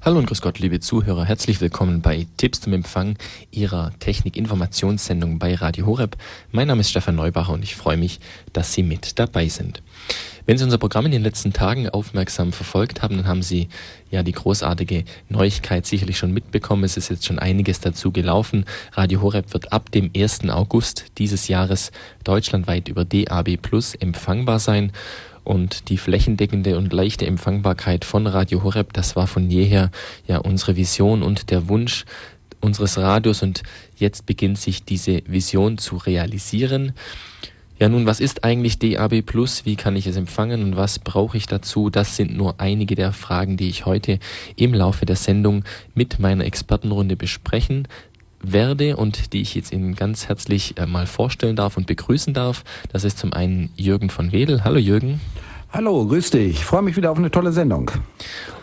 Hallo und grüß Gott, liebe Zuhörer. Herzlich willkommen bei Tipps zum Empfang Ihrer Technik-Informationssendung bei Radio Horeb. Mein Name ist Stefan Neubacher und ich freue mich, dass Sie mit dabei sind. Wenn Sie unser Programm in den letzten Tagen aufmerksam verfolgt haben, dann haben Sie ja die großartige Neuigkeit sicherlich schon mitbekommen. Es ist jetzt schon einiges dazu gelaufen. Radio Horeb wird ab dem 1. August dieses Jahres deutschlandweit über DAB Plus empfangbar sein und die flächendeckende und leichte Empfangbarkeit von Radio Horeb, das war von jeher ja unsere Vision und der Wunsch unseres Radios und jetzt beginnt sich diese Vision zu realisieren. Ja, nun, was ist eigentlich DAB Plus? Wie kann ich es empfangen und was brauche ich dazu? Das sind nur einige der Fragen, die ich heute im Laufe der Sendung mit meiner Expertenrunde besprechen werde und die ich jetzt Ihnen ganz herzlich äh, mal vorstellen darf und begrüßen darf. Das ist zum einen Jürgen von Wedel. Hallo Jürgen. Hallo, grüß dich. Ich freue mich wieder auf eine tolle Sendung.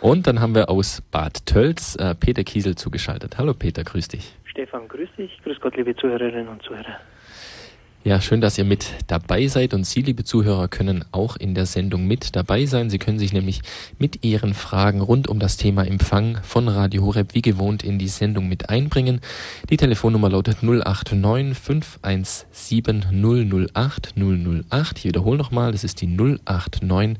Und dann haben wir aus Bad Tölz äh, Peter Kiesel zugeschaltet. Hallo Peter, grüß dich. Stefan, grüß dich. Grüß Gott, liebe Zuhörerinnen und Zuhörer. Ja, schön, dass ihr mit dabei seid und Sie, liebe Zuhörer, können auch in der Sendung mit dabei sein. Sie können sich nämlich mit Ihren Fragen rund um das Thema Empfang von Radio Horeb wie gewohnt in die Sendung mit einbringen. Die Telefonnummer lautet 089 517 008 008. Ich wiederhole nochmal, das ist die 089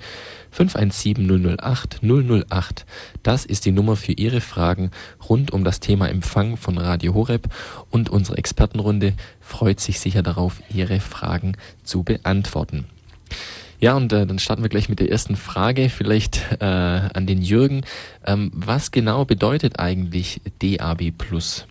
517 008 008. Das ist die Nummer für Ihre Fragen rund um das Thema Empfang von Radio Horeb und unsere Expertenrunde freut sich sicher darauf, Ihre Fragen zu beantworten. Ja, und äh, dann starten wir gleich mit der ersten Frage, vielleicht äh, an den Jürgen. Ähm, was genau bedeutet eigentlich DAB Plus?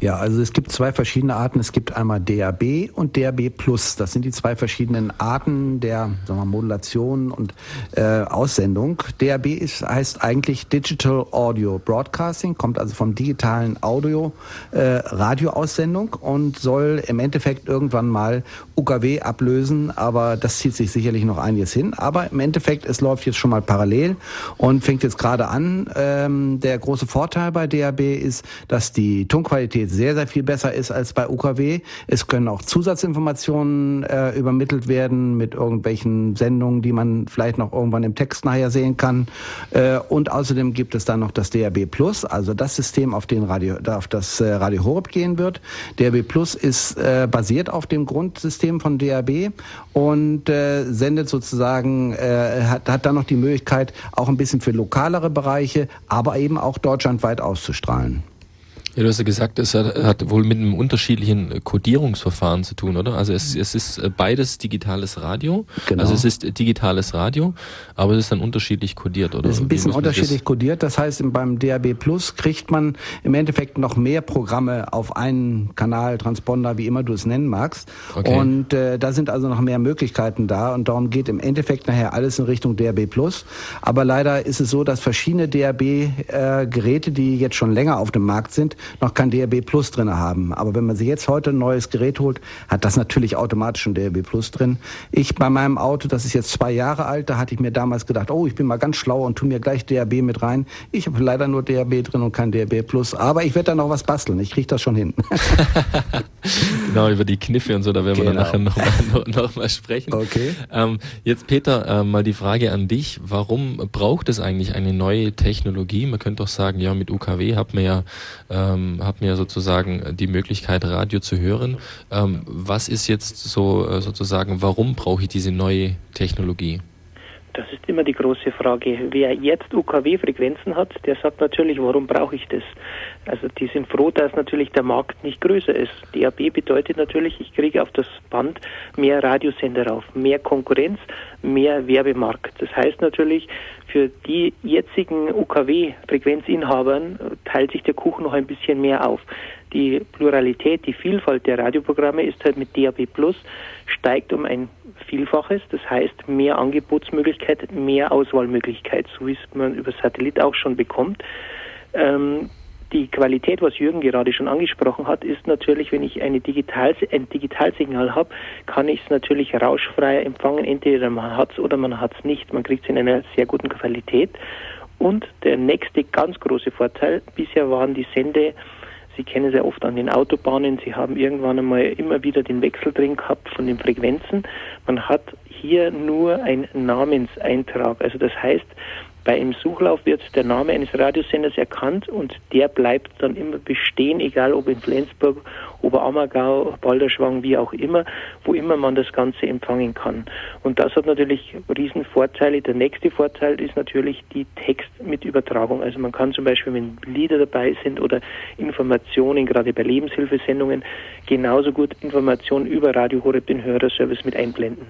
Ja, also es gibt zwei verschiedene Arten. Es gibt einmal DAB und DAB Plus. Das sind die zwei verschiedenen Arten der sagen wir, Modulation und äh, Aussendung. DAB ist, heißt eigentlich Digital Audio Broadcasting, kommt also vom digitalen Audio äh, Radioaussendung und soll im Endeffekt irgendwann mal UKW ablösen, aber das zieht sich sicherlich noch einiges hin. Aber im Endeffekt, es läuft jetzt schon mal parallel und fängt jetzt gerade an. Ähm, der große Vorteil bei DAB ist, dass die Tonqualität Sehr, sehr viel besser ist als bei UKW. Es können auch Zusatzinformationen äh, übermittelt werden mit irgendwelchen Sendungen, die man vielleicht noch irgendwann im Text nachher sehen kann. Äh, und außerdem gibt es dann noch das DAB Plus, also das System, auf, den Radio, auf das äh, Radio Horeb gehen wird. DAB Plus ist äh, basiert auf dem Grundsystem von DAB und äh, sendet sozusagen, äh, hat, hat dann noch die Möglichkeit, auch ein bisschen für lokalere Bereiche, aber eben auch deutschlandweit auszustrahlen. Ja, du hast ja gesagt, es hat, hat, wohl mit einem unterschiedlichen Codierungsverfahren zu tun, oder? Also es, es ist äh, beides digitales Radio. Genau. Also es ist digitales Radio, aber es ist dann unterschiedlich codiert, oder? Es ist ein bisschen unterschiedlich codiert. Das heißt, beim DAB Plus kriegt man im Endeffekt noch mehr Programme auf einen Kanal, Transponder, wie immer du es nennen magst. Okay. Und äh, da sind also noch mehr Möglichkeiten da und darum geht im Endeffekt nachher alles in Richtung DAB Plus. Aber leider ist es so, dass verschiedene DAB-Geräte, äh, die jetzt schon länger auf dem Markt sind, noch kein DRB Plus drin haben. Aber wenn man sich jetzt heute ein neues Gerät holt, hat das natürlich automatisch ein DRB Plus drin. Ich bei meinem Auto, das ist jetzt zwei Jahre alt, da hatte ich mir damals gedacht, oh, ich bin mal ganz schlau und tu mir gleich DRB mit rein. Ich habe leider nur DRB drin und kein DRB Plus. Aber ich werde da noch was basteln. Ich kriege das schon hin. genau, über die Kniffe und so, da werden genau. wir dann genau. nachher noch, noch, mal sprechen. Okay. Ähm, jetzt Peter, äh, mal die Frage an dich. Warum braucht es eigentlich eine neue Technologie? Man könnte doch sagen, ja, mit UKW hat man ja ähm, ähm, habe mir sozusagen die Möglichkeit, Radio zu hören. Ähm, was ist jetzt so äh, sozusagen, warum brauche ich diese neue Technologie? Das ist immer die große Frage. Wer jetzt UKW-Frequenzen hat, der sagt natürlich, warum brauche ich das? Also die sind froh, dass natürlich der Markt nicht größer ist. DAB bedeutet natürlich, ich kriege auf das Band mehr Radiosender rauf, mehr Konkurrenz, mehr Werbemarkt. Das heißt natürlich, für die jetzigen UKW-Frequenzinhabern teilt sich der Kuchen noch ein bisschen mehr auf. Die Pluralität, die Vielfalt der Radioprogramme ist halt mit DAB Plus steigt um ein Vielfaches. Das heißt, mehr Angebotsmöglichkeit, mehr Auswahlmöglichkeit, so wie es man über Satellit auch schon bekommt. Ähm, die Qualität, was Jürgen gerade schon angesprochen hat, ist natürlich, wenn ich eine Digital, ein Digitalsignal habe, kann ich es natürlich rauschfrei empfangen. Entweder man hat es oder man hat es nicht. Man kriegt es in einer sehr guten Qualität. Und der nächste ganz große Vorteil, bisher waren die Sende, Sie kennen ja oft an den Autobahnen, Sie haben irgendwann einmal immer wieder den Wechsel drin gehabt von den Frequenzen. Man hat hier nur einen Namenseintrag. Also das heißt, Bei einem Suchlauf wird der Name eines Radiosenders erkannt und der bleibt dann immer bestehen, egal ob in Flensburg, Oberammergau, Balderschwang, wie auch immer, wo immer man das Ganze empfangen kann. Und das hat natürlich Riesenvorteile. Der nächste Vorteil ist natürlich die Textmitübertragung. Also man kann zum Beispiel, wenn Lieder dabei sind oder Informationen, gerade bei Lebenshilfesendungen, genauso gut Informationen über Radio Horeb den Hörerservice mit einblenden.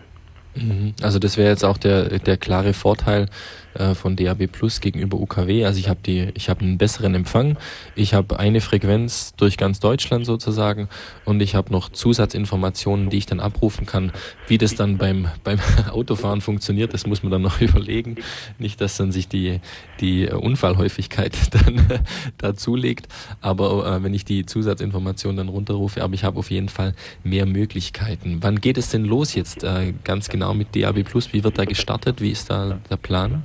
Mhm. Also das wäre jetzt auch der, der klare Vorteil äh, von DAB Plus gegenüber UKW. Also ich habe die, ich habe einen besseren Empfang, ich habe eine Frequenz durch ganz Deutschland sozusagen und ich habe noch Zusatzinformationen, die ich dann abrufen kann. Wie das dann beim beim Autofahren funktioniert, das muss man dann noch überlegen. Nicht, dass dann sich die die Unfallhäufigkeit dann dazulegt. Aber äh, wenn ich die Zusatzinformationen dann runterrufe, aber ich habe auf jeden Fall mehr Möglichkeiten. Wann geht es denn los jetzt äh, ganz genau mit DAB Plus? Wie wird da gestartet? Wie ist da der Plan?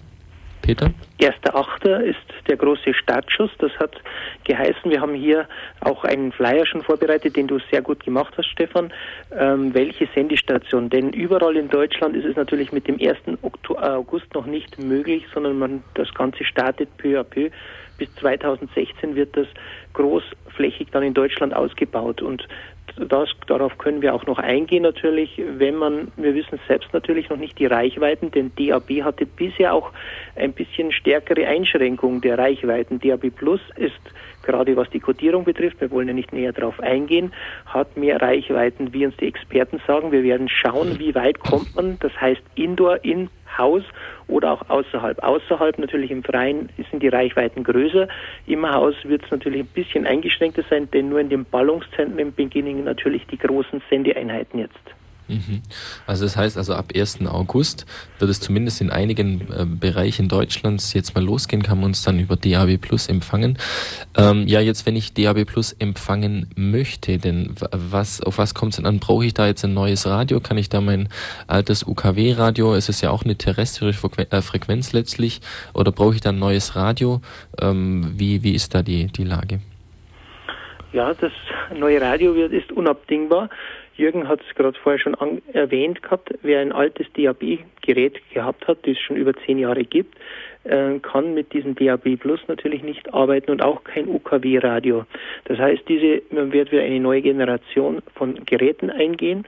Peter? 1.8. ist der große Startschuss. Das hat geheißen, wir haben hier auch einen Flyer schon vorbereitet, den du sehr gut gemacht hast, Stefan. Ähm, welche Sendestation? Denn überall in Deutschland ist es natürlich mit dem 1. August noch nicht möglich, sondern man, das Ganze startet peu à peu. Bis 2016 wird das großflächig dann in Deutschland ausgebaut und das, darauf können wir auch noch eingehen natürlich, wenn man, wir wissen selbst natürlich noch nicht die Reichweiten, denn DAB hatte bisher auch ein bisschen stärkere Einschränkungen der Reichweiten. DAB Plus ist gerade was die Codierung betrifft, wir wollen ja nicht näher darauf eingehen, hat mehr Reichweiten, wie uns die Experten sagen. Wir werden schauen, wie weit kommt man, das heißt Indoor, in Haus oder auch außerhalb. Außerhalb natürlich im Freien sind die Reichweiten größer. Im Haus wird es natürlich ein bisschen eingeschränkter sein, denn nur in den Ballungszentren beginnen natürlich die großen Sendeeinheiten jetzt. Mhm. Also das heißt also ab 1. August wird es zumindest in einigen äh, Bereichen Deutschlands jetzt mal losgehen, kann man uns dann über DAB Plus empfangen. Ähm, ja, jetzt wenn ich DAB Plus empfangen möchte, denn was, auf was kommt es denn an? Brauche ich da jetzt ein neues Radio? Kann ich da mein altes UKW-Radio, es ist ja auch eine terrestrische äh, Frequenz letztlich, oder brauche ich da ein neues Radio? Ähm, wie, wie ist da die, die Lage? Ja, das neue Radio wird, ist unabdingbar. Jürgen hat es gerade vorher schon erwähnt gehabt, wer ein altes DAB-Gerät gehabt hat, das es schon über zehn Jahre gibt, äh, kann mit diesem DAB Plus natürlich nicht arbeiten und auch kein UKW-Radio. Das heißt, diese, man wird wieder eine neue Generation von Geräten eingehen.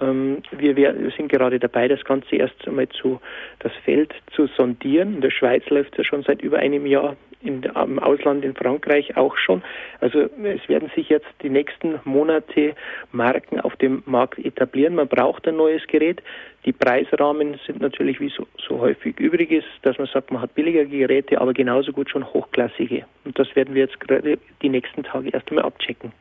Ähm, wir, wir, sind gerade dabei, das Ganze erst einmal zu, das Feld zu sondieren. In der Schweiz läuft es ja schon seit über einem Jahr in, im Ausland in Frankreich auch schon. Also es werden sich jetzt die nächsten Monate Marken auf dem Markt etablieren. Man braucht ein neues Gerät. Die Preisrahmen sind natürlich wie so, so häufig übrig ist, dass man sagt, man hat billige Geräte, aber genauso gut schon hochklassige. Und das werden wir jetzt gerade die nächsten Tage erst einmal abchecken.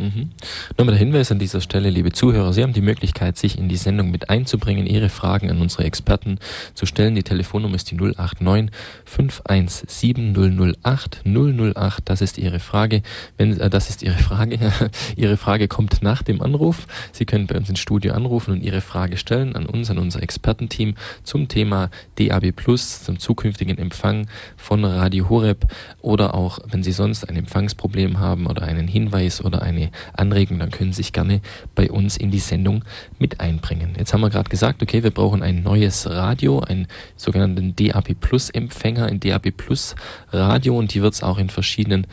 Mhm. Nochmal der Hinweis an dieser Stelle, liebe Zuhörer, Sie haben die Möglichkeit, sich in die Sendung mit einzubringen, Ihre Fragen an unsere Experten zu stellen. Die Telefonnummer ist die 089 517 008 008. Das ist Ihre Frage. Wenn, äh, das ist Ihre Frage. Ihre Frage kommt nach dem Anruf. Sie können bei uns ins Studio anrufen und Ihre Frage stellen an uns, an unser Expertenteam zum Thema DAB Plus, zum zukünftigen Empfang von Radio Horeb oder auch, wenn Sie sonst ein Empfangsproblem haben oder einen Hinweis oder eine Anregung, dann können Sie sich gerne bei uns in die Sendung mit einbringen. Jetzt haben wir gerade gesagt, okay, wir brauchen ein neues Radio, einen sogenannten DAB Plus Empfänger, ein DAB Plus Radio und die wird es auch in verschiedenen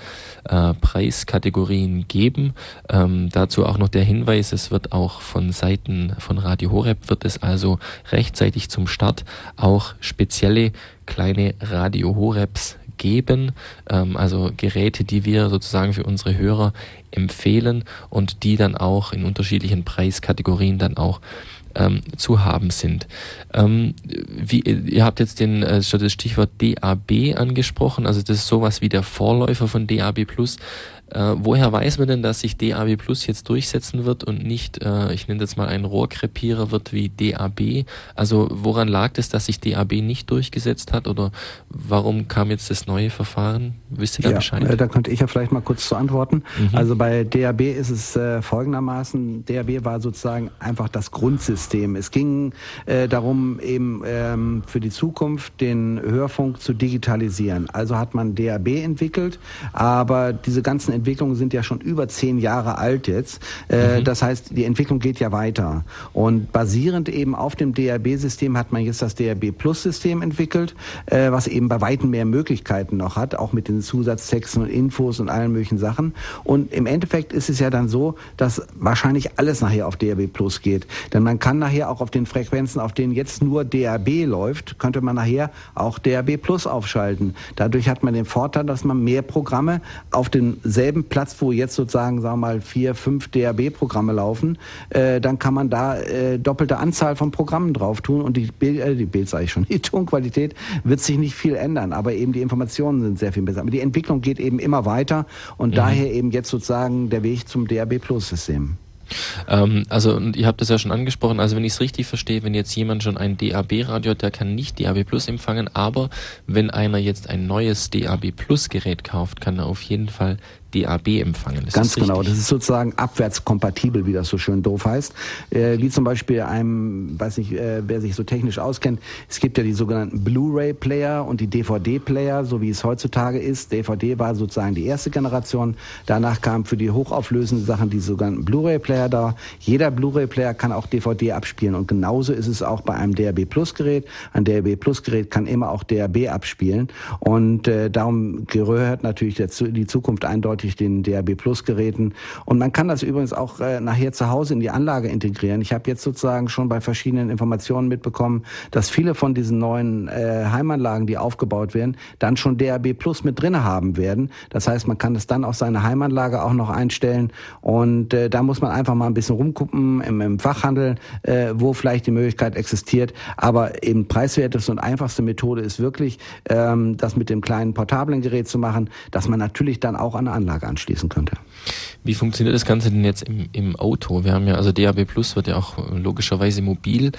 äh, Preiskategorien geben. Ähm, dazu auch noch der Hinweis, es wird auch von Seiten von Radio Horeb wird es also rechtzeitig zum Start auch spezielle kleine Radio Horebs geben, ähm, also Geräte, die wir sozusagen für unsere Hörer empfehlen und die dann auch in unterschiedlichen Preiskategorien dann auch ähm, zu haben sind. Ähm, wie, ihr habt jetzt den, äh, das Stichwort DAB angesprochen, also das ist sowas wie der Vorläufer von DAB Plus. Äh, woher weiß man denn, dass sich DAB Plus jetzt durchsetzen wird und nicht, äh, ich nenne das mal ein Rohrkrepierer wird wie DAB? Also woran lag es, dass sich DAB nicht durchgesetzt hat oder warum kam jetzt das neue Verfahren? Wisst ihr da ja, Bescheid? Äh, da könnte ich ja vielleicht mal kurz zu antworten. Mhm. Also bei DAB ist es äh, folgendermaßen, DAB war sozusagen einfach das Grundsystem System. Es ging äh, darum, eben ähm, für die Zukunft den Hörfunk zu digitalisieren. Also hat man DAB entwickelt, aber diese ganzen Entwicklungen sind ja schon über zehn Jahre alt jetzt. Äh, mhm. Das heißt, die Entwicklung geht ja weiter. Und basierend eben auf dem DAB-System hat man jetzt das DAB Plus-System entwickelt, äh, was eben bei weitem mehr Möglichkeiten noch hat, auch mit den Zusatztexten und Infos und allen möglichen Sachen. Und im Endeffekt ist es ja dann so, dass wahrscheinlich alles nachher auf DAB Plus geht. Denn man kann nachher auch auf den Frequenzen, auf denen jetzt nur DAB läuft, könnte man nachher auch DAB Plus aufschalten. Dadurch hat man den Vorteil, dass man mehr Programme auf demselben Platz, wo jetzt sozusagen, sagen wir mal, vier, fünf DAB-Programme laufen, äh, dann kann man da äh, doppelte Anzahl von Programmen drauf tun und die Bild, äh, die Bild sage ich schon, die Tonqualität wird sich nicht viel ändern, aber eben die Informationen sind sehr viel besser. Aber die Entwicklung geht eben immer weiter und mhm. daher eben jetzt sozusagen der Weg zum DAB Plus System. Ähm, also, und ihr habt das ja schon angesprochen, also wenn ich es richtig verstehe, wenn jetzt jemand schon ein DAB-Radio hat, der kann nicht DAB Plus empfangen, aber wenn einer jetzt ein neues DAB Plus Gerät kauft, kann er auf jeden Fall DAB empfangen. Ist Ganz das genau, das ist sozusagen abwärtskompatibel, wie das so schön doof heißt. Äh, wie zum Beispiel einem, weiß nicht, äh, wer sich so technisch auskennt, es gibt ja die sogenannten Blu-ray-Player und die DVD-Player, so wie es heutzutage ist. DVD war sozusagen die erste Generation. Danach kam für die hochauflösenden Sachen die sogenannten Blu-ray-Player da. Jeder Blu-ray-Player kann auch DVD abspielen und genauso ist es auch bei einem DAB Plus-Gerät. Ein DAB Plus-Gerät kann immer auch DAB abspielen und äh, darum gehört natürlich die Zukunft eindeutig eindeutig den DAB Plus Geräten. Und man kann das übrigens auch äh, nachher zu Hause in die Anlage integrieren. Ich habe jetzt sozusagen schon bei verschiedenen Informationen mitbekommen, dass viele von diesen neuen äh, Heimanlagen, die aufgebaut werden, dann schon DAB Plus mit drinne haben werden. Das heißt, man kann es dann auf seine Heimanlage auch noch einstellen. Und äh, da muss man einfach mal ein bisschen rumgucken im, im Fachhandel, äh, wo vielleicht die Möglichkeit existiert. Aber eben preiswerteste und einfachste Methode ist wirklich, ähm, das mit dem kleinen portablen Gerät zu machen, dass man natürlich dann auch an eine Anlage anschließen könnte. Wie funktioniert das Ganze denn jetzt im, im Auto? Wir haben ja, also DAB Plus wird ja auch logischerweise mobil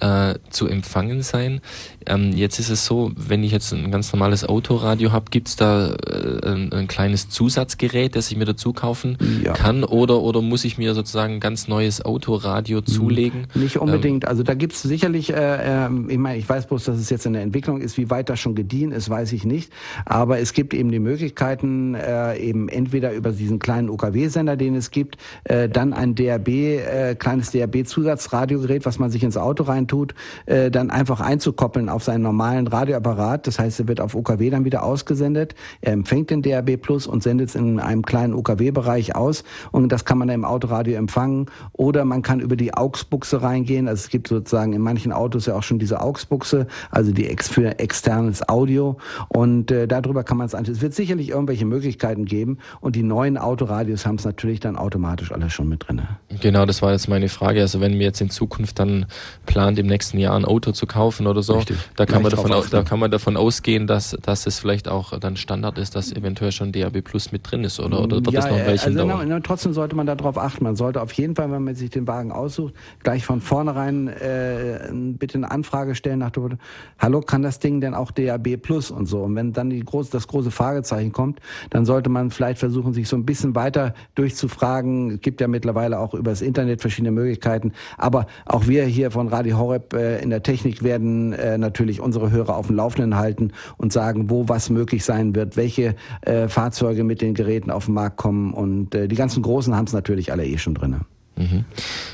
äh, zu empfangen sein. Ähm, jetzt ist es so, wenn ich jetzt ein ganz normales Autoradio habe, gibt es da äh, ein, ein, kleines Zusatzgerät, das ich mir dazu kaufen ja. kann oder, oder muss ich mir sozusagen ein ganz neues Autoradio hm, zulegen? Nicht unbedingt. Ähm, also da gibt es sicherlich, äh, äh, ich meine, ich weiß bloß, dass es jetzt in der Entwicklung ist, wie weit das schon gediehen ist, weiß ich nicht. Aber es gibt eben die Möglichkeiten, äh, eben entweder über diesen kleinen UKW-Sender, den es gibt, äh, dann ein DRB, äh, kleines DRB-Zusatzradiogerät, was man sich ins Auto reintut, äh, dann einfach einzukoppeln auf seinen normalen Radioapparat. Das heißt, er wird auf UKW dann wieder ausgesendet. Er empfängt den DRB Plus und sendet es in einem kleinen UKW-Bereich aus. Und das kann man dann im Autoradio empfangen. Oder man kann über die AUX-Buchse reingehen. Also es gibt sozusagen in manchen Autos ja auch schon diese AUX-Buchse, also die ex für externes Audio. Und äh, darüber kann man es anschauen. Es wird sicherlich irgendwelche Möglichkeiten geben. Und die neuen Autoradios haben es natürlich dann automatisch alles schon mit drin. Genau, das war jetzt meine Frage. Also wenn wir jetzt in Zukunft dann plant, im nächsten Jahr ein Auto zu kaufen oder so, Richtig. da kann man davon aus, da kann man davon ausgehen, dass, dass es vielleicht auch dann Standard ist, dass eventuell schon DAB Plus mit drin ist oder, oder wird ja, das noch ein Weilchen also dauern? Na, trotzdem sollte man darauf achten. Man sollte auf jeden Fall, wenn man sich den Wagen aussucht, gleich von vornherein äh, bitte eine Anfrage stellen nach dem Hallo, kann das Ding denn auch DAB Plus und so? Und wenn dann die große, das große Fragezeichen kommt, dann sollte man vielleicht versuchen, sich so ein bisschen weiter durchzufragen. Es gibt ja mittlerweile auch über das Internet verschiedene Möglichkeiten. Aber auch wir hier von Radio Horeb äh, in der Technik werden äh, natürlich unsere Hörer auf dem Laufenden halten und sagen, wo was möglich sein wird, welche äh, Fahrzeuge mit den Geräten auf den Markt kommen. Und äh, die ganzen Großen haben es natürlich alle eh schon drin. Mhm.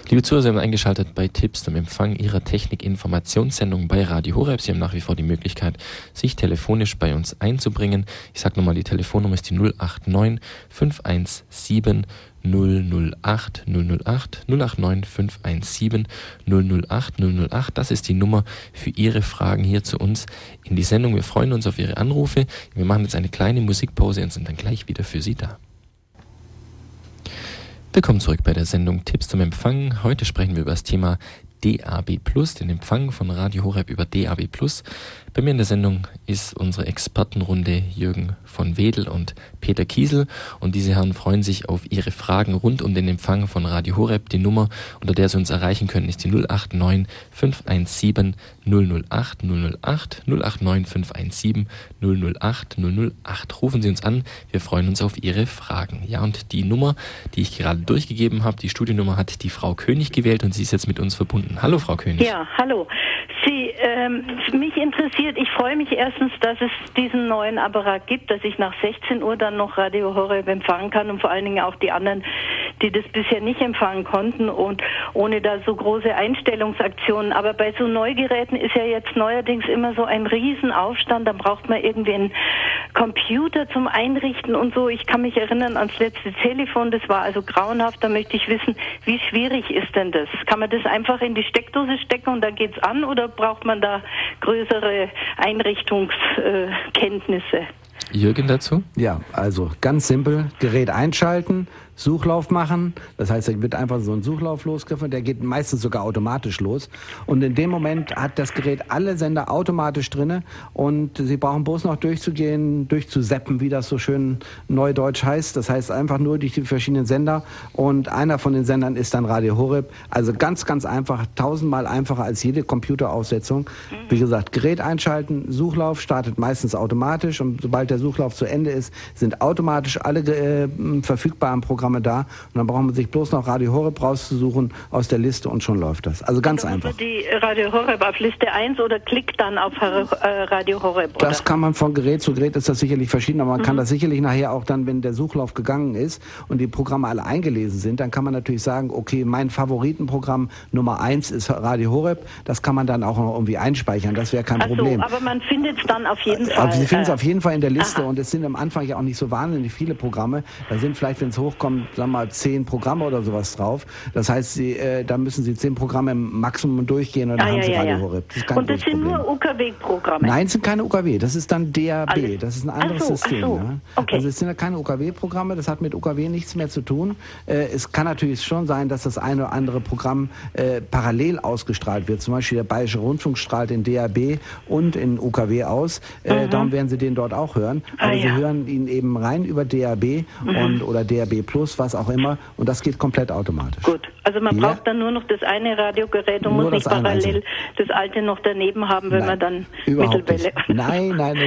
Liebe Zuhörer, Sie haben eingeschaltet bei Tipps zum Empfang Ihrer Technik-Informationssendung bei Radio Horeb. Sie haben nach wie vor die Möglichkeit, sich telefonisch bei uns einzubringen. Ich sage nochmal, die Telefonnummer ist die 089 517 008 008 089 517 008 008. Das ist die Nummer für Ihre Fragen hier zu uns in die Sendung. Wir freuen uns auf Ihre Anrufe. Wir machen jetzt eine kleine Musikpause und sind dann gleich wieder für Sie da. Willkommen zurück bei der Sendung Tipps zum Empfang. Heute sprechen wir über das Thema DAB Plus, den Empfang von Radio Horeb über DAB Plus. Bei mir in der Sendung ist unsere Expertenrunde Jürgen von Wedel und Peter Kiesel und diese Herren freuen sich auf ihre Fragen rund um den Empfang von Radio Horeb. Die Nummer, unter der sie uns erreichen können, ist die 089 517 008 008 089 517 008 008. Rufen Sie uns an, wir freuen uns auf Ihre Fragen. Ja, und die Nummer, die ich gerade durchgegeben habe, die Studienummer hat die Frau König gewählt und sie ist jetzt mit uns verbunden. Hallo, Frau König. Ja, hallo. Sie, ähm, mich interessiert, ich freue mich erstens, dass es diesen neuen Apparat gibt, dass ich nach 16 Uhr dann noch Radio Horeb empfangen kann und vor allen Dingen auch die anderen, die das bisher nicht empfangen konnten und ohne da so große Einstellungsaktionen. Aber bei so Neugeräten ist ja jetzt neuerdings immer so ein Riesenaufstand. Da braucht man irgendwie einen Computer zum Einrichten und so. Ich kann mich erinnern ans letzte Telefon, das war also grauenhaft. Da möchte ich wissen, wie schwierig ist denn das? Kann man das einfach in die Steckdose stecken und da geht's an oder braucht man da größere Einrichtungskenntnisse? Jürgen dazu? Ja, also ganz simpel, Gerät einschalten, Suchlauf machen. Das heißt, da wird einfach so ein Suchlauf losgriffen, der geht meistens sogar automatisch los. Und in dem Moment hat das Gerät alle Sender automatisch drinne und Sie brauchen bloß noch durchzugehen, durchzuseppen, wie das so schön neudeutsch heißt. Das heißt einfach nur durch die verschiedenen Sender und einer von den Sendern ist dann Radio Horeb. Also ganz, ganz einfach, tausendmal einfacher als jede Computeraussetzung. Wie gesagt, Gerät einschalten, Suchlauf startet meistens automatisch und sobald der Suchlauf zu Ende ist, sind automatisch alle äh, verfügbaren Programme Programme da. Und dann braucht man sich bloß noch Radio Horeb rauszusuchen aus der Liste und schon läuft das. Also ganz also einfach. Die Radio Horeb auf Liste 1 oder klickt dann auf äh, Radio Horeb? Oder? Das kann man von Gerät zu Gerät, ist das sicherlich verschieden, aber man mhm. kann das sicherlich nachher auch dann, wenn der Suchlauf gegangen ist und die Programme alle eingelesen sind, dann kann man natürlich sagen, okay, mein Favoritenprogramm Nummer 1 ist Radio Horeb. Das kann man dann auch noch irgendwie einspeichern. Das wäre kein Ach Problem. So, aber man findet es dann auf jeden Fall. Aber Sie finden es äh, auf jeden Fall in der Liste Aha. und es sind am Anfang ja auch nicht so wahnsinnig viele Programme. Da sind vielleicht, wenn es hochkommt, sagen wir mal, zehn Programme oder sowas drauf. Das heißt, Sie, äh, da müssen Sie zehn Programme im Maximum durchgehen und dann ah, haben ja, Sie Radio ja. Horeb. Das und das sind nur UKW-Programme? Nein, es sind keine UKW. Das ist dann DAB. Alles. Das ist ein anderes so, System. So. Ja. Okay. Also es sind ja keine UKW-Programme. Das hat mit UKW nichts mehr zu tun. Äh, es kann natürlich schon sein, dass das eine oder andere Programm äh, parallel ausgestrahlt wird. Zum Beispiel der Bayerische Rundfunk strahlt in DAB und in UKW aus. Äh, mhm. Darum werden Sie den dort auch hören. Ah, Aber ah, Sie hören ihn eben rein über DAB mhm. und, oder DAB Plus, was auch immer und das geht komplett automatisch. Gut, also man ja. braucht dann nur noch das eine Radiogerät und nur muss nicht parallel das alte noch daneben haben, wenn nein, man dann Mittelwelle. Nicht. Nein, nein,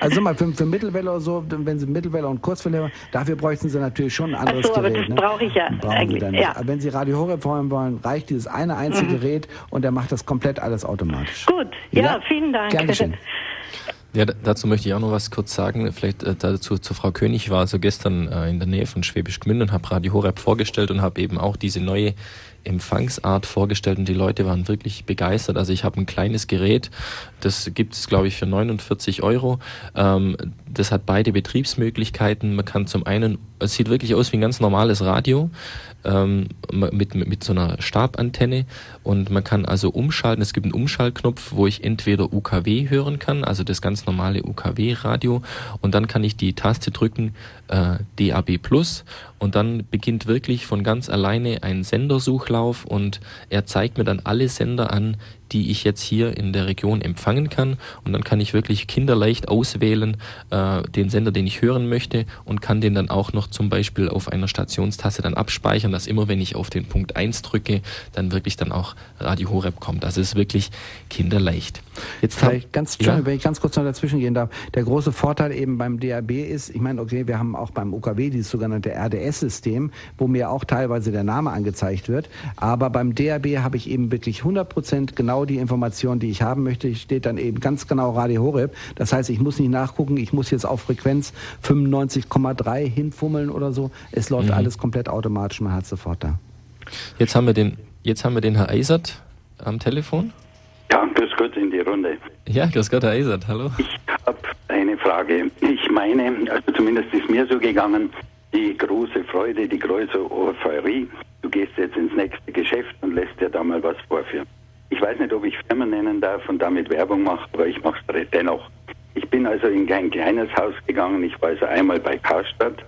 also mal für, für, Mittelwelle oder so, wenn Sie Mittelwelle und Kurzwelle haben, dafür bräuchten Sie natürlich schon ein anderes Ach so, Gerät. Aber das ne? brauche ich ja Brauchen eigentlich. Ja. Wenn Sie Radio Horeb vorhin wollen, reicht dieses eine einzige mhm. Gerät und der macht das komplett alles automatisch. Gut, ja, ja vielen Dank. Gern geschehen. Ja, dazu möchte ich auch noch was kurz sagen. Vielleicht äh, dazu zu Frau König. Ich war also gestern äh, in der Nähe von Schwäbisch Gmünd und habe Radio Horeb vorgestellt und habe eben auch diese neue Empfangsart vorgestellt und die Leute waren wirklich begeistert. Also ich habe ein kleines Gerät, das gibt es glaube ich für 49 Euro. Ähm, das hat beide Betriebsmöglichkeiten. Man kann zum einen, es sieht wirklich aus wie ein ganz normales Radio ähm, mit, mit so einer Stabantenne. Und man kann also umschalten. Es gibt einen Umschaltknopf, wo ich entweder UKW hören kann, also das ganz normale UKW-Radio und dann kann ich die Taste drücken äh, DAB Plus. Und dann beginnt wirklich von ganz alleine ein Sendersuchlauf. Und er zeigt mir dann alle Sender an, die ich jetzt hier in der Region empfangen kann. Und dann kann ich wirklich kinderleicht auswählen, äh, den Sender, den ich hören möchte und kann den dann auch noch zum Beispiel auf einer Stationstasse dann abspeichern, dass immer, wenn ich auf den Punkt 1 drücke, dann wirklich dann auch Radio Horeb kommt. Also es ist wirklich kinderleicht. Jetzt Vielleicht ganz, ja? wenn ich ganz kurz noch dazwischen gehen darf. Der große Vorteil eben beim DAB ist, ich meine, okay, wir haben auch beim UKW dieses sogenannte RDS-System, wo mir auch teilweise der Name angezeigt wird. Aber beim DAB habe ich eben wirklich 100 Prozent genau genau die Information, die ich haben möchte. Steht dann eben ganz genau Radio Horeb. Das heißt, ich muss nicht nachgucken, ich muss jetzt auf Frequenz 95,3 hinfummeln oder so. Es läuft mhm. alles komplett automatisch, man hat sofort da. Jetzt haben wir den, jetzt haben wir den Herr Eisert am Telefon. Ja, grüß Gott in die Runde. Ja, grüß Gott, Herr Eisert, hallo. Ich habe eine Frage. Ich meine, also zumindest ist mir so gegangen, die große Freude, die große Euphorie, du gehst jetzt ins nächste Geschäft und lässt dir da mal was vorführen. Ich weiß nicht, ob ich Firmen nennen darf und damit Werbung mache, aber ich mache es dennoch. Ich bin also in ein kleines Haus gegangen. Ich war also einmal bei Karstadt.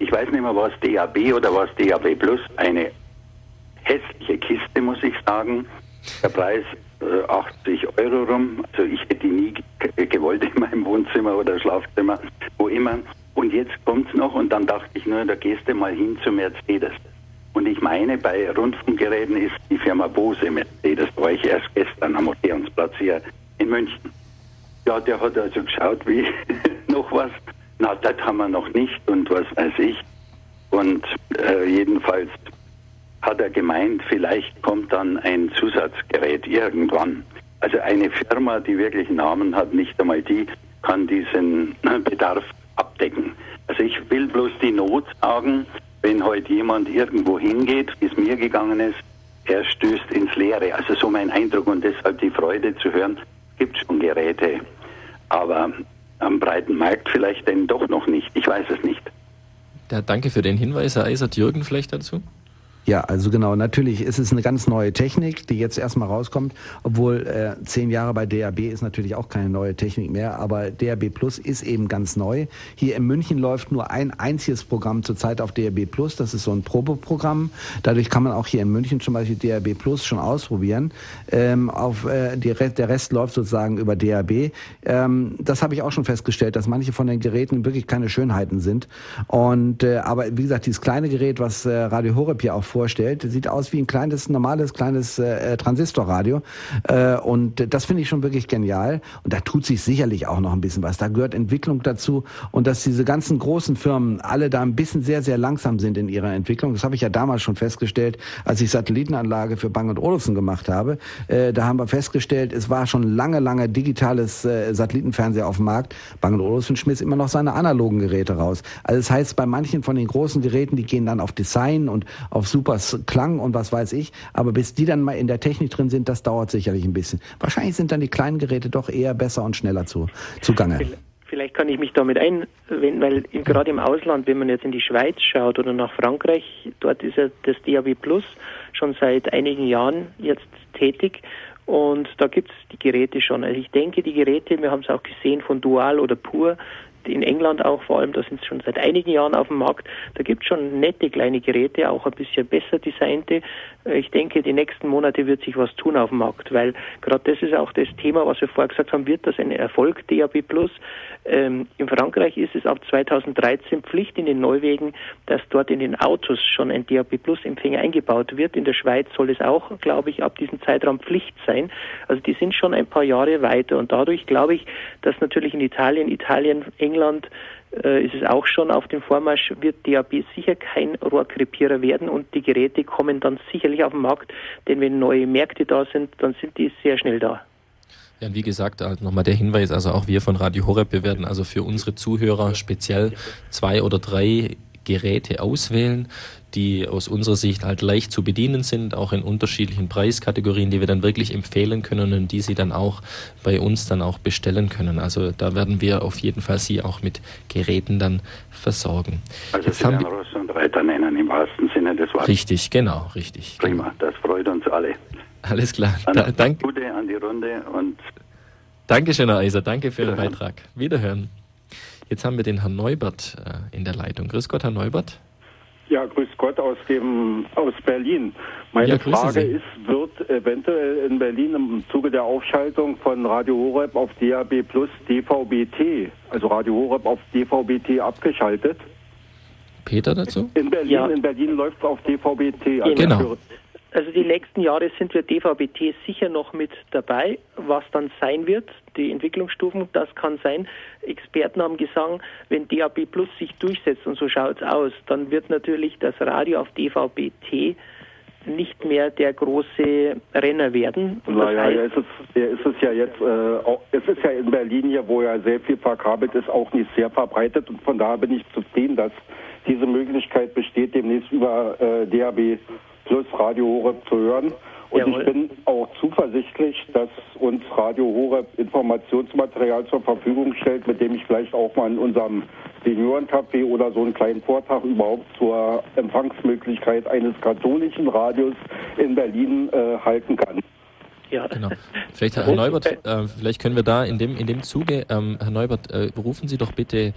Ich weiß nicht mehr, was DAB oder was DAB Plus. Eine hässliche Kiste, muss ich sagen. Der Preis äh, 80 Euro rum. Also ich hätte die nie gewollt in meinem Wohnzimmer oder Schlafzimmer, wo immer. Und jetzt kommt es noch und dann dachte ich nur, da gehst du mal hin zu Mercedes. Und ich meine, bei Rundfunkgeräten ist die Firma Bose Mercedes, war ich erst gestern am Odeonsplatz hier in München. Ja, der hat also geschaut, wie noch was. Na, das haben wir noch nicht und was weiß ich. Und äh, jedenfalls hat er gemeint, vielleicht kommt dann ein Zusatzgerät irgendwann. Also eine Firma, die wirklich Namen hat, nicht einmal die, kann diesen Bedarf abdecken. Also ich will bloß die Not sagen, wenn heute jemand irgendwo hingeht, wie es mir gegangen ist, er stößt ins Leere. Also so mein Eindruck und deshalb die Freude zu hören, gibt schon Geräte, aber am breiten Markt vielleicht denn doch noch nicht. Ich weiß es nicht. Ja, danke für den Hinweis, Herr Eisert. Jürgen vielleicht dazu? Ja, also genau, natürlich ist es eine ganz neue Technik, die jetzt erstmal rauskommt, obwohl äh, zehn Jahre bei DAB ist natürlich auch keine neue Technik mehr, aber DAB Plus ist eben ganz neu. Hier in München läuft nur ein einziges Programm zurzeit auf DAB Plus, das ist so ein Probeprogramm. Dadurch kann man auch hier in München zum Beispiel DAB Plus schon ausprobieren. Ähm, auf, äh, die, der Rest läuft sozusagen über DAB. Ähm, das habe ich auch schon festgestellt, dass manche von den Geräten wirklich keine Schönheiten sind. Und äh, aber wie gesagt, dieses kleine Gerät, was äh, Radio Horeb hier auch vorstellt. Sieht aus wie ein kleines, normales, kleines äh, Transistorradio. Äh, und das finde ich schon wirklich genial. Und da tut sich sicherlich auch noch ein bisschen was. Da gehört Entwicklung dazu. Und dass diese ganzen großen Firmen alle da ein bisschen sehr, sehr langsam sind in ihrer Entwicklung. Das habe ich ja damals schon festgestellt, als ich Satellitenanlage für Bang Olufsen gemacht habe. Äh, da haben wir festgestellt, es war schon lange, lange digitales äh, Satellitenfernseher auf dem Markt. Bang Olufsen schmiss immer noch seine analogen Geräte raus. Also das heißt, bei manchen von den großen Geräten, die gehen dann auf Design und auf super super Klang und was weiß ich. Aber bis die dann mal in der Technik drin sind, das dauert sicherlich ein bisschen. Wahrscheinlich sind dann die kleinen Geräte doch eher besser und schneller zu, zugange. Vielleicht kann ich mich damit einwenden, weil gerade im Ausland, wenn man jetzt in die Schweiz schaut oder nach Frankreich, dort ist ja das DAB Plus schon seit einigen Jahren jetzt tätig und da gibt es die Geräte schon. Also ich denke, die Geräte, wir haben es auch gesehen von Dual oder Pur, in England auch vor allem, da sind es schon seit einigen Jahren auf dem Markt. Da gibt es schon nette kleine Geräte, auch ein bisschen besser designte. Äh, ich denke, die nächsten Monate wird sich was tun auf dem Markt, weil gerade das ist auch das Thema, was wir vorher gesagt haben, wird das ein Erfolg DAB Plus? Ähm, in Frankreich ist es ab 2013 Pflicht in den Neuwegen, dass dort in den Autos schon ein DAB Plus Empfänger eingebaut wird. In der Schweiz soll es auch, glaube ich, ab diesem Zeitraum Pflicht sein. Also die sind schon ein paar Jahre weiter und dadurch glaube ich, dass natürlich in Italien, Italien, England äh, ist es auch schon auf dem Vormarsch, wird DAB sicher kein Rohrkrepierer werden und die Geräte kommen dann sicherlich auf den Markt, denn wenn neue Märkte da sind, dann sind die sehr schnell da. Ja, wie gesagt, halt nochmal der Hinweis, also auch wir von Radio Horeb, wir werden also für unsere Zuhörer speziell zwei oder drei Geräte auswählen, die aus unserer Sicht halt leicht zu bedienen sind, auch in unterschiedlichen Preiskategorien, die wir dann wirklich empfehlen können und die Sie dann auch bei uns dann auch bestellen können. Also da werden wir auf jeden Fall Sie auch mit Geräten dann versorgen. Also Jetzt Sie werden Ross und Reiter nennen im wahrsten Sinne des Wortes. Richtig, genau, richtig. Prima, das freut uns alle. Alles klar. Da, danke. Gute an die Runde und Dankeschön, Herr Eiser. Danke für Ihren Beitrag. Wiederhören. Jetzt haben wir den Herrn Neubert äh, in der Leitung. Grüß Gott, Herr Neubert. Ja, grüß Gott aus dem aus Berlin. Meine ja, Frage Sie. ist, wird eventuell in Berlin im Zuge der Aufschaltung von Radio Horeb auf DAB Plus DVB-T, also Radio Horeb auf DVB-T abgeschaltet? Peter dazu? In Berlin, ja. in Berlin läuft es auf DVB-T. Also genau. Also die nächsten Jahre sind für DVB-T sicher noch mit dabei. Was dann sein wird, die Entwicklungsstufen, das kann sein. Experten haben gesagt, wenn DAB Plus sich durchsetzt und so schaut es aus, dann wird natürlich das Radio auf DVB-T nicht mehr der große Renner werden. Und naja, heißt, ja, ist es, ist es ja jetzt, äh, auch, es ist ja in Berlin hier, wo ja sehr viel verkabelt ist, auch nicht sehr verbreitet und von daher bin ich zufrieden, dass diese Möglichkeit besteht, demnächst über äh, DAB plus Radio Horeb zu hören. Und Jawohl. ich bin auch zuversichtlich, dass uns Radio Horeb Informationsmaterial zur Verfügung stellt, mit dem ich vielleicht auch mal in unserem Seniorencafé oder so einen kleinen Vortrag überhaupt zur Empfangsmöglichkeit eines katholischen Radios in Berlin äh, halten kann. Ja. Genau. Vielleicht, Herr Neubert, äh, vielleicht können wir da in dem, in dem Zuge, ähm, Herr Neubert, äh, rufen Sie doch bitte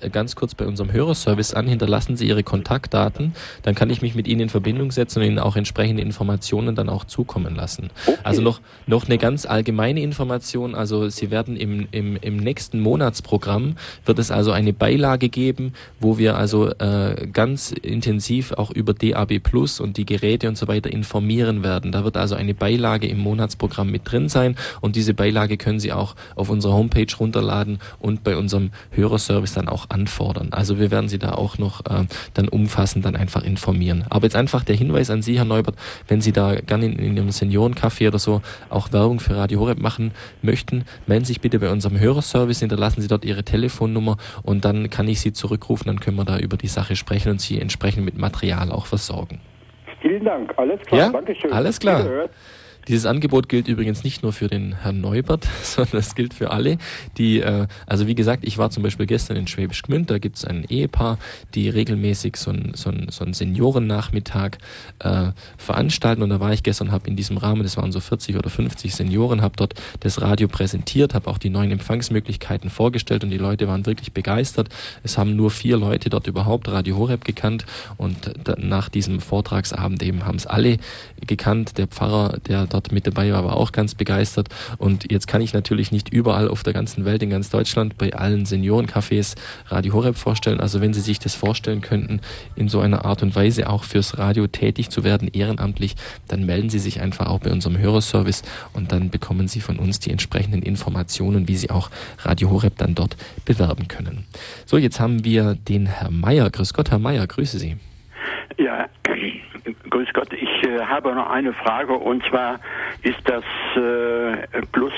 äh, ganz kurz bei unserem Hörerservice an, hinterlassen Sie Ihre Kontaktdaten, dann kann ich mich mit Ihnen in Verbindung setzen und Ihnen auch entsprechende Informationen dann auch zukommen lassen. Okay. Also noch, noch eine ganz allgemeine Information, also Sie werden im, im, im nächsten Monatsprogramm, wird es also eine Beilage geben, wo wir also äh, ganz intensiv auch über DAB Plus und die Geräte und so weiter informieren werden. Da wird also eine Beilage im Monat Monatsprogramm mit drin sein und diese Beilage können Sie auch auf unserer Homepage runterladen und bei unserem Hörerservice dann auch anfordern. Also wir werden Sie da auch noch äh, dann umfassend dann einfach informieren. Aber jetzt einfach der Hinweis an Sie, Herr Neubert, wenn Sie da gerne in, in Ihrem Seniorencafé oder so auch Werbung für Radio Horeb machen möchten, melden Sie sich bitte bei unserem Hörerservice, hinterlassen Sie dort Ihre Telefonnummer und dann kann ich Sie zurückrufen, dann können wir da über die Sache sprechen und Sie entsprechend mit Material auch versorgen. Vielen Dank, alles klar, ja? Dankeschön. Alles klar. Dieses Angebot gilt übrigens nicht nur für den Herrn Neubert, sondern es gilt für alle, die, äh, also wie gesagt, ich war zum Beispiel gestern in Schwäbisch Gmünd, da gibt es ein Ehepaar, die regelmäßig so einen so so ein Seniorennachmittag äh, veranstalten und da war ich gestern, habe in diesem Rahmen, das waren so 40 oder 50 Senioren, habe dort das Radio präsentiert, habe auch die neuen Empfangsmöglichkeiten vorgestellt und die Leute waren wirklich begeistert. Es haben nur vier Leute dort überhaupt Radio Horeb gekannt und nach diesem Vortragsabend eben haben es alle gekannt. Der Pfarrer, der dort dort mit dabei war, war auch ganz begeistert. Und jetzt kann ich natürlich nicht überall auf der ganzen Welt, in ganz Deutschland, bei allen Seniorencafés Radio Horeb vorstellen. Also wenn Sie sich das vorstellen könnten, in so einer Art und Weise auch fürs Radio tätig zu werden, ehrenamtlich, dann melden Sie sich einfach auch bei unserem Hörerservice und dann bekommen Sie von uns die entsprechenden Informationen, wie Sie auch Radio Horeb dann dort bewerben können. So, jetzt haben wir den Herr Meier. Grüß Gott, Herr Meier, grüße Sie. Ja, äh, habe noch eine Frage und zwar ist das äh, Plus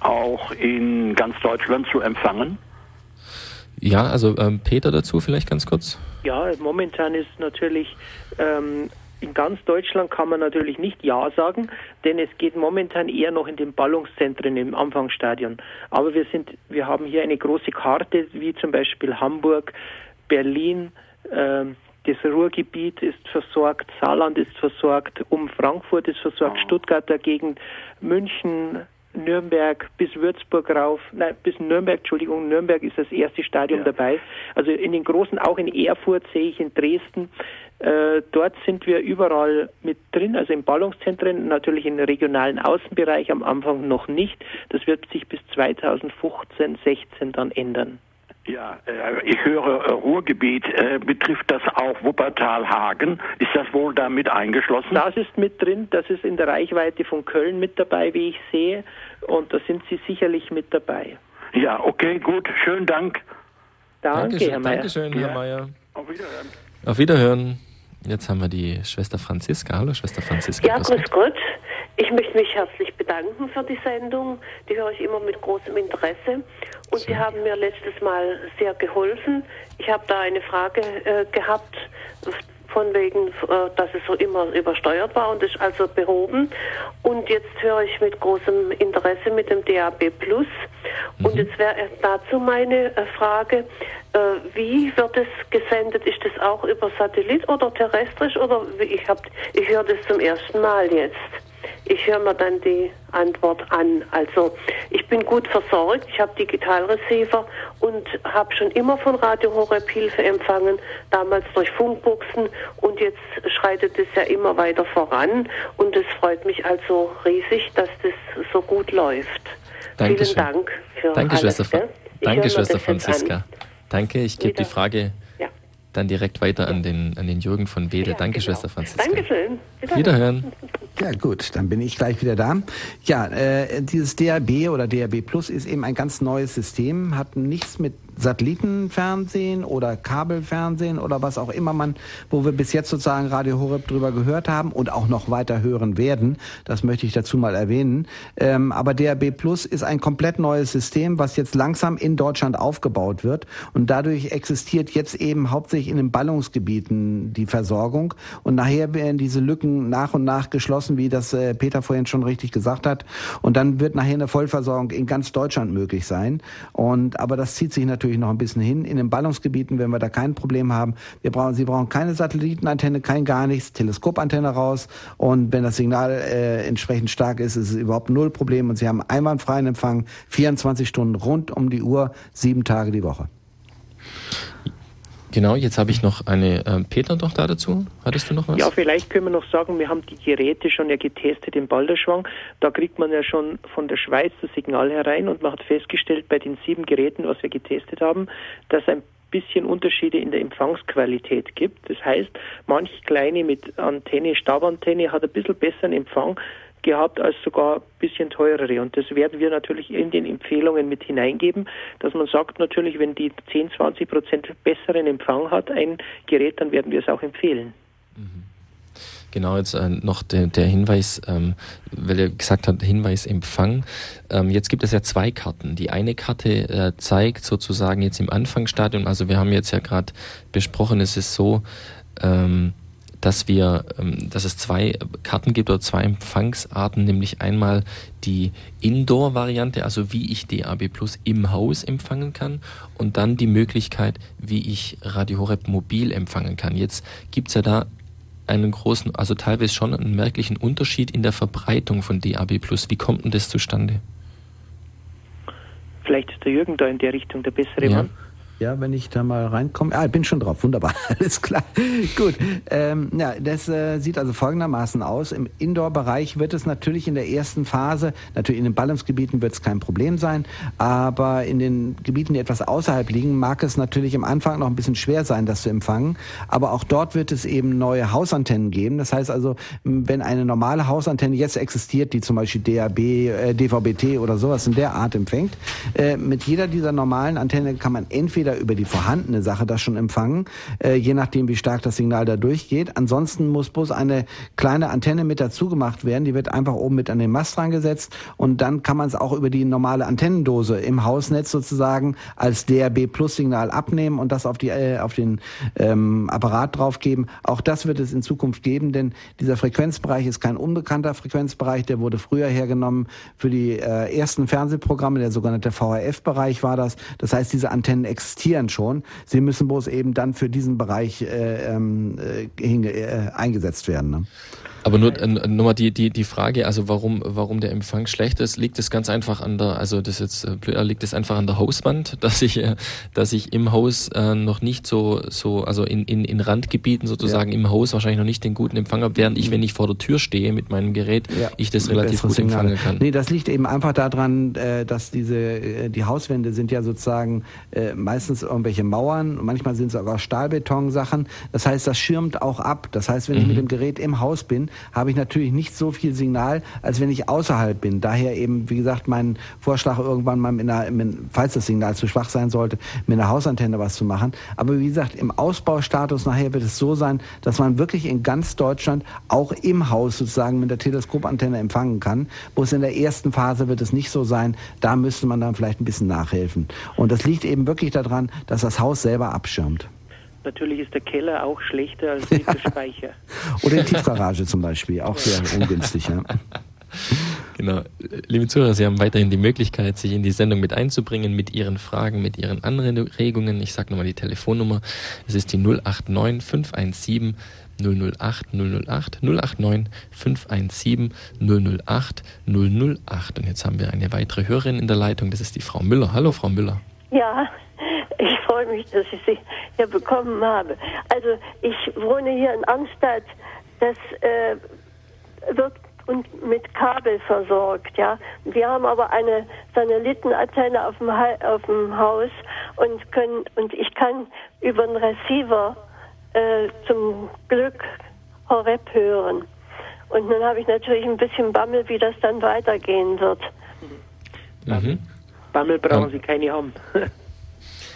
auch in ganz Deutschland zu empfangen? Ja, also ähm, Peter dazu vielleicht ganz kurz. Ja, momentan ist natürlich ähm, in ganz Deutschland kann man natürlich nicht Ja sagen, denn es geht momentan eher noch in den Ballungszentren im Anfangsstadion. Aber wir sind, wir haben hier eine große Karte, wie zum Beispiel Hamburg, Berlin, ähm, das Ruhrgebiet ist versorgt, Saarland ist versorgt, um Frankfurt ist versorgt, oh. Stuttgarter Gegend, München, Nürnberg bis Würzburg rauf, nein, bis Nürnberg, Entschuldigung, Nürnberg ist das erste Stadium ja. dabei. Also in den großen, auch in Erfurt sehe ich in Dresden, äh, dort sind wir überall mit drin, also in Ballungszentren, natürlich im regionalen Außenbereich am Anfang noch nicht. Das wird sich bis 2015, 16 dann ändern. Ja, äh, ich höre äh, Ruhrgebiet. Äh, betrifft das auch Wuppertal-Hagen? Ist das wohl da mit eingeschlossen? Das ist mit drin. Das ist in der Reichweite von Köln mit dabei, wie ich sehe. Und da sind Sie sicherlich mit dabei. Ja, okay, gut. Schönen Dank. Danke, Dankeschön, Herr Mayer. Dankeschön, Herr Ja. Mayer. Auf Wiederhören. Auf Wiederhören. Jetzt haben wir die Schwester Franziska. Hallo, Schwester Franziska. Ja, grüß grüß Gott. Ich möchte mich herzlich bedanken für die Sendung. Die höre ich immer mit großem Interesse. Und Sie haben mir letztes Mal sehr geholfen. Ich habe da eine Frage äh, gehabt, von wegen, äh, dass es so immer übersteuert war und ist also behoben. Und jetzt höre ich mit großem Interesse mit dem DAB Plus. Und Mhm. jetzt wäre dazu meine äh, Frage, äh, wie wird es gesendet? Ist das auch über Satellit oder terrestrisch? Oder wie? ich, hab, ich höre das zum ersten Mal jetzt. Ich höre mir dann die Antwort an. Also ich bin gut versorgt, ich habe Digitalreceiver und habe schon immer von Radio Horeb Hilfe empfangen, damals durch Funkbuchsen und jetzt schreitet es ja immer weiter voran und es freut mich also riesig, dass das so gut läuft. Dankeschön. Vielen Dank für Danke, alles. Schwester, Danke, Schwester. Franziska. Danke, ich gebe die. Frage. Dann direkt weiter an den, an den Jürgen von Wedel. Ja, Danke, genau. Schwester Franziska. Dankeschön. Wiederhören. Ja gut, dann bin ich gleich wieder da. Ja, äh, dieses DAB oder DAB Plus ist eben ein ganz neues System, hat nichts mit Satellitenfernsehen oder Kabelfernsehen oder was auch immer man, wo wir bis jetzt sozusagen Radio Horeb drüber gehört haben und auch noch weiter hören werden. Das möchte ich dazu mal erwähnen. Ähm, aber DAB Plus ist ein komplett neues System, was jetzt langsam in Deutschland aufgebaut wird und dadurch existiert jetzt eben hauptsächlich in den Ballungsgebieten die Versorgung und nachher werden diese Lücken nach und nach geschlossen, wie das äh, Peter vorhin schon richtig gesagt hat und dann wird nachher eine Vollversorgung in ganz Deutschland möglich sein und aber das zieht sich natürlich noch ein bisschen hin. In den Ballungsgebieten werden wir da kein Problem haben. Wir brauchen, Sie brauchen keine Satellitenantenne, kein gar nichts, Teleskopantenne raus und wenn das Signal äh, entsprechend stark ist, ist es überhaupt null Problem und Sie haben einwandfreien Empfang, 24 Stunden rund um die Uhr, sieben Tage die Woche. Genau, jetzt habe ich noch eine äh, Peter noch da dazu. Hattest du noch was? Ja, vielleicht können wir noch sagen, wir haben die Geräte schon ja getestet in Balderschwang. Da kriegt man ja schon von der Schweiz das Signal herein und man hat festgestellt bei den sieben Geräten, was wir getestet haben, dass ein bisschen Unterschiede in der Empfangsqualität gibt. Das heißt, manch kleine mit Antenne, Stabantenne hat ein bisschen besseren Empfang gehabt als sogar ein bisschen teurere. Und das werden wir natürlich in den Empfehlungen mit hineingeben, dass man sagt natürlich, wenn die 10, 20 Prozent besseren Empfang hat, ein Gerät, dann werden wir es auch empfehlen. Mhm. Genau, jetzt äh, noch der, der Hinweis, ähm, weil er gesagt hat, Hinweis Empfang. Ähm, jetzt gibt es ja zwei Karten. Die eine Karte äh, zeigt sozusagen jetzt im Anfangsstadium, also wir haben jetzt ja gerade besprochen, es ist so, ähm, dass wir, ähm, dass es zwei Karten gibt oder zwei Empfangsarten, nämlich einmal die Indoor-Variante, also wie ich DAB Plus im Haus empfangen kann, und dann die Möglichkeit, wie ich Radio Horeb mobil empfangen kann. Jetzt gibt's ja da einen großen, also teilweise schon einen merklichen Unterschied in der Verbreitung von DAB Plus. Wie kommt denn das zustande? Vielleicht ist der Jürgen da in der Richtung der bessere ja. Mann. Ja, wenn ich da mal reinkomme. Ah, ich bin schon drauf. Wunderbar. Alles klar. Gut. Ähm, ja, das äh, sieht also folgendermaßen aus. Im Indoor-Bereich wird es natürlich in der ersten Phase, natürlich in den Ballungsgebieten wird es kein Problem sein, aber in den Gebieten, die etwas außerhalb liegen, mag es natürlich am Anfang noch ein bisschen schwer sein, das zu empfangen. Aber auch dort wird es eben neue Hausantennen geben. Das heißt also, wenn eine normale Hausantenne jetzt existiert, die zum Beispiel DAB, äh, DVB-T oder sowas in der Art empfängt, äh, mit jeder dieser normalen Antenne kann man entweder entweder über die vorhandene Sache das schon empfangen, äh, je nachdem, wie stark das Signal da durchgeht. Ansonsten muss bloß eine kleine Antenne mit dazu gemacht werden. Die wird einfach oben mit an den Mast reingesetzt und dann kann man es auch über die normale Antennendose im Hausnetz sozusagen als DRB Plus Signal abnehmen und das auf die äh, auf den ähm, Apparat draufgeben. Auch das wird es in Zukunft geben, denn dieser Frequenzbereich ist kein unbekannter Frequenzbereich. Der wurde früher hergenommen für die äh, ersten Fernsehprogramme. Der sogenannte VHF-Bereich war das. Das heißt, diese Antennen existieren existieren schon. Sie müssen bloß eben dann für diesen Bereich äh, ähm, äh, äh, eingesetzt werden. Ne? Aber nur äh, nochmal die, die, die Frage, also warum, warum der Empfang schlecht ist, liegt es ganz einfach an der, also das jetzt äh, liegt es einfach an der Hauswand, dass ich, äh, dass ich im Haus äh, noch nicht so, so, also in, in, in Randgebieten sozusagen ja. im Haus wahrscheinlich noch nicht den guten Empfang habe, während ich, wenn ich vor der Tür stehe mit meinem Gerät, ja. ich das relativ gut Signale. empfangen kann. Nee, das liegt eben einfach daran, äh, dass diese, äh, die Hauswände sind ja sozusagen äh, meistens irgendwelche Mauern, manchmal sind es sogar Stahlbeton-Sachen. Das heißt, das schirmt auch ab. Das heißt, wenn mhm. ich mit dem Gerät im Haus bin, habe ich natürlich nicht so viel Signal, als wenn ich außerhalb bin. Daher eben, wie gesagt, mein Vorschlag irgendwann mal, mit einer, mit, falls das Signal zu schwach sein sollte, mit einer Hausantenne was zu machen. Aber wie gesagt, im Ausbaustatus nachher wird es so sein, dass man wirklich in ganz Deutschland auch im Haus sozusagen mit der Teleskopantenne empfangen kann. Bloß in der ersten Phase wird es nicht so sein. Da müsste man dann vielleicht ein bisschen nachhelfen. Und das liegt eben wirklich daran, dass das Haus selber abschirmt. Natürlich ist der Keller auch schlechter als der Speicher. Oder die Tiefgarage zum Beispiel, auch sehr ungünstig. Ja. Genau. Liebe Zuhörer, Sie haben weiterhin die Möglichkeit, sich in die Sendung mit einzubringen, mit Ihren Fragen, mit Ihren Anregungen. Ich sage nochmal die Telefonnummer. Es ist die 089 517 008 008 089 517 008 008. Und jetzt haben wir eine weitere Hörerin in der Leitung. Das ist die Frau Müller. Hallo, Frau Müller. Ja, ich freue mich, dass ich Sie hier bekommen habe. Also ich wohne hier in Arnstadt. Das äh, wird und mit Kabel versorgt, ja. Wir haben aber eine Satellitenantenne auf dem, auf dem Haus und können und ich kann über einen Receiver äh, zum Glück Horeb hören. Und nun habe ich natürlich ein bisschen Bammel, wie das dann weitergehen wird. Mhm. Bammel brauchen Sie keine haben.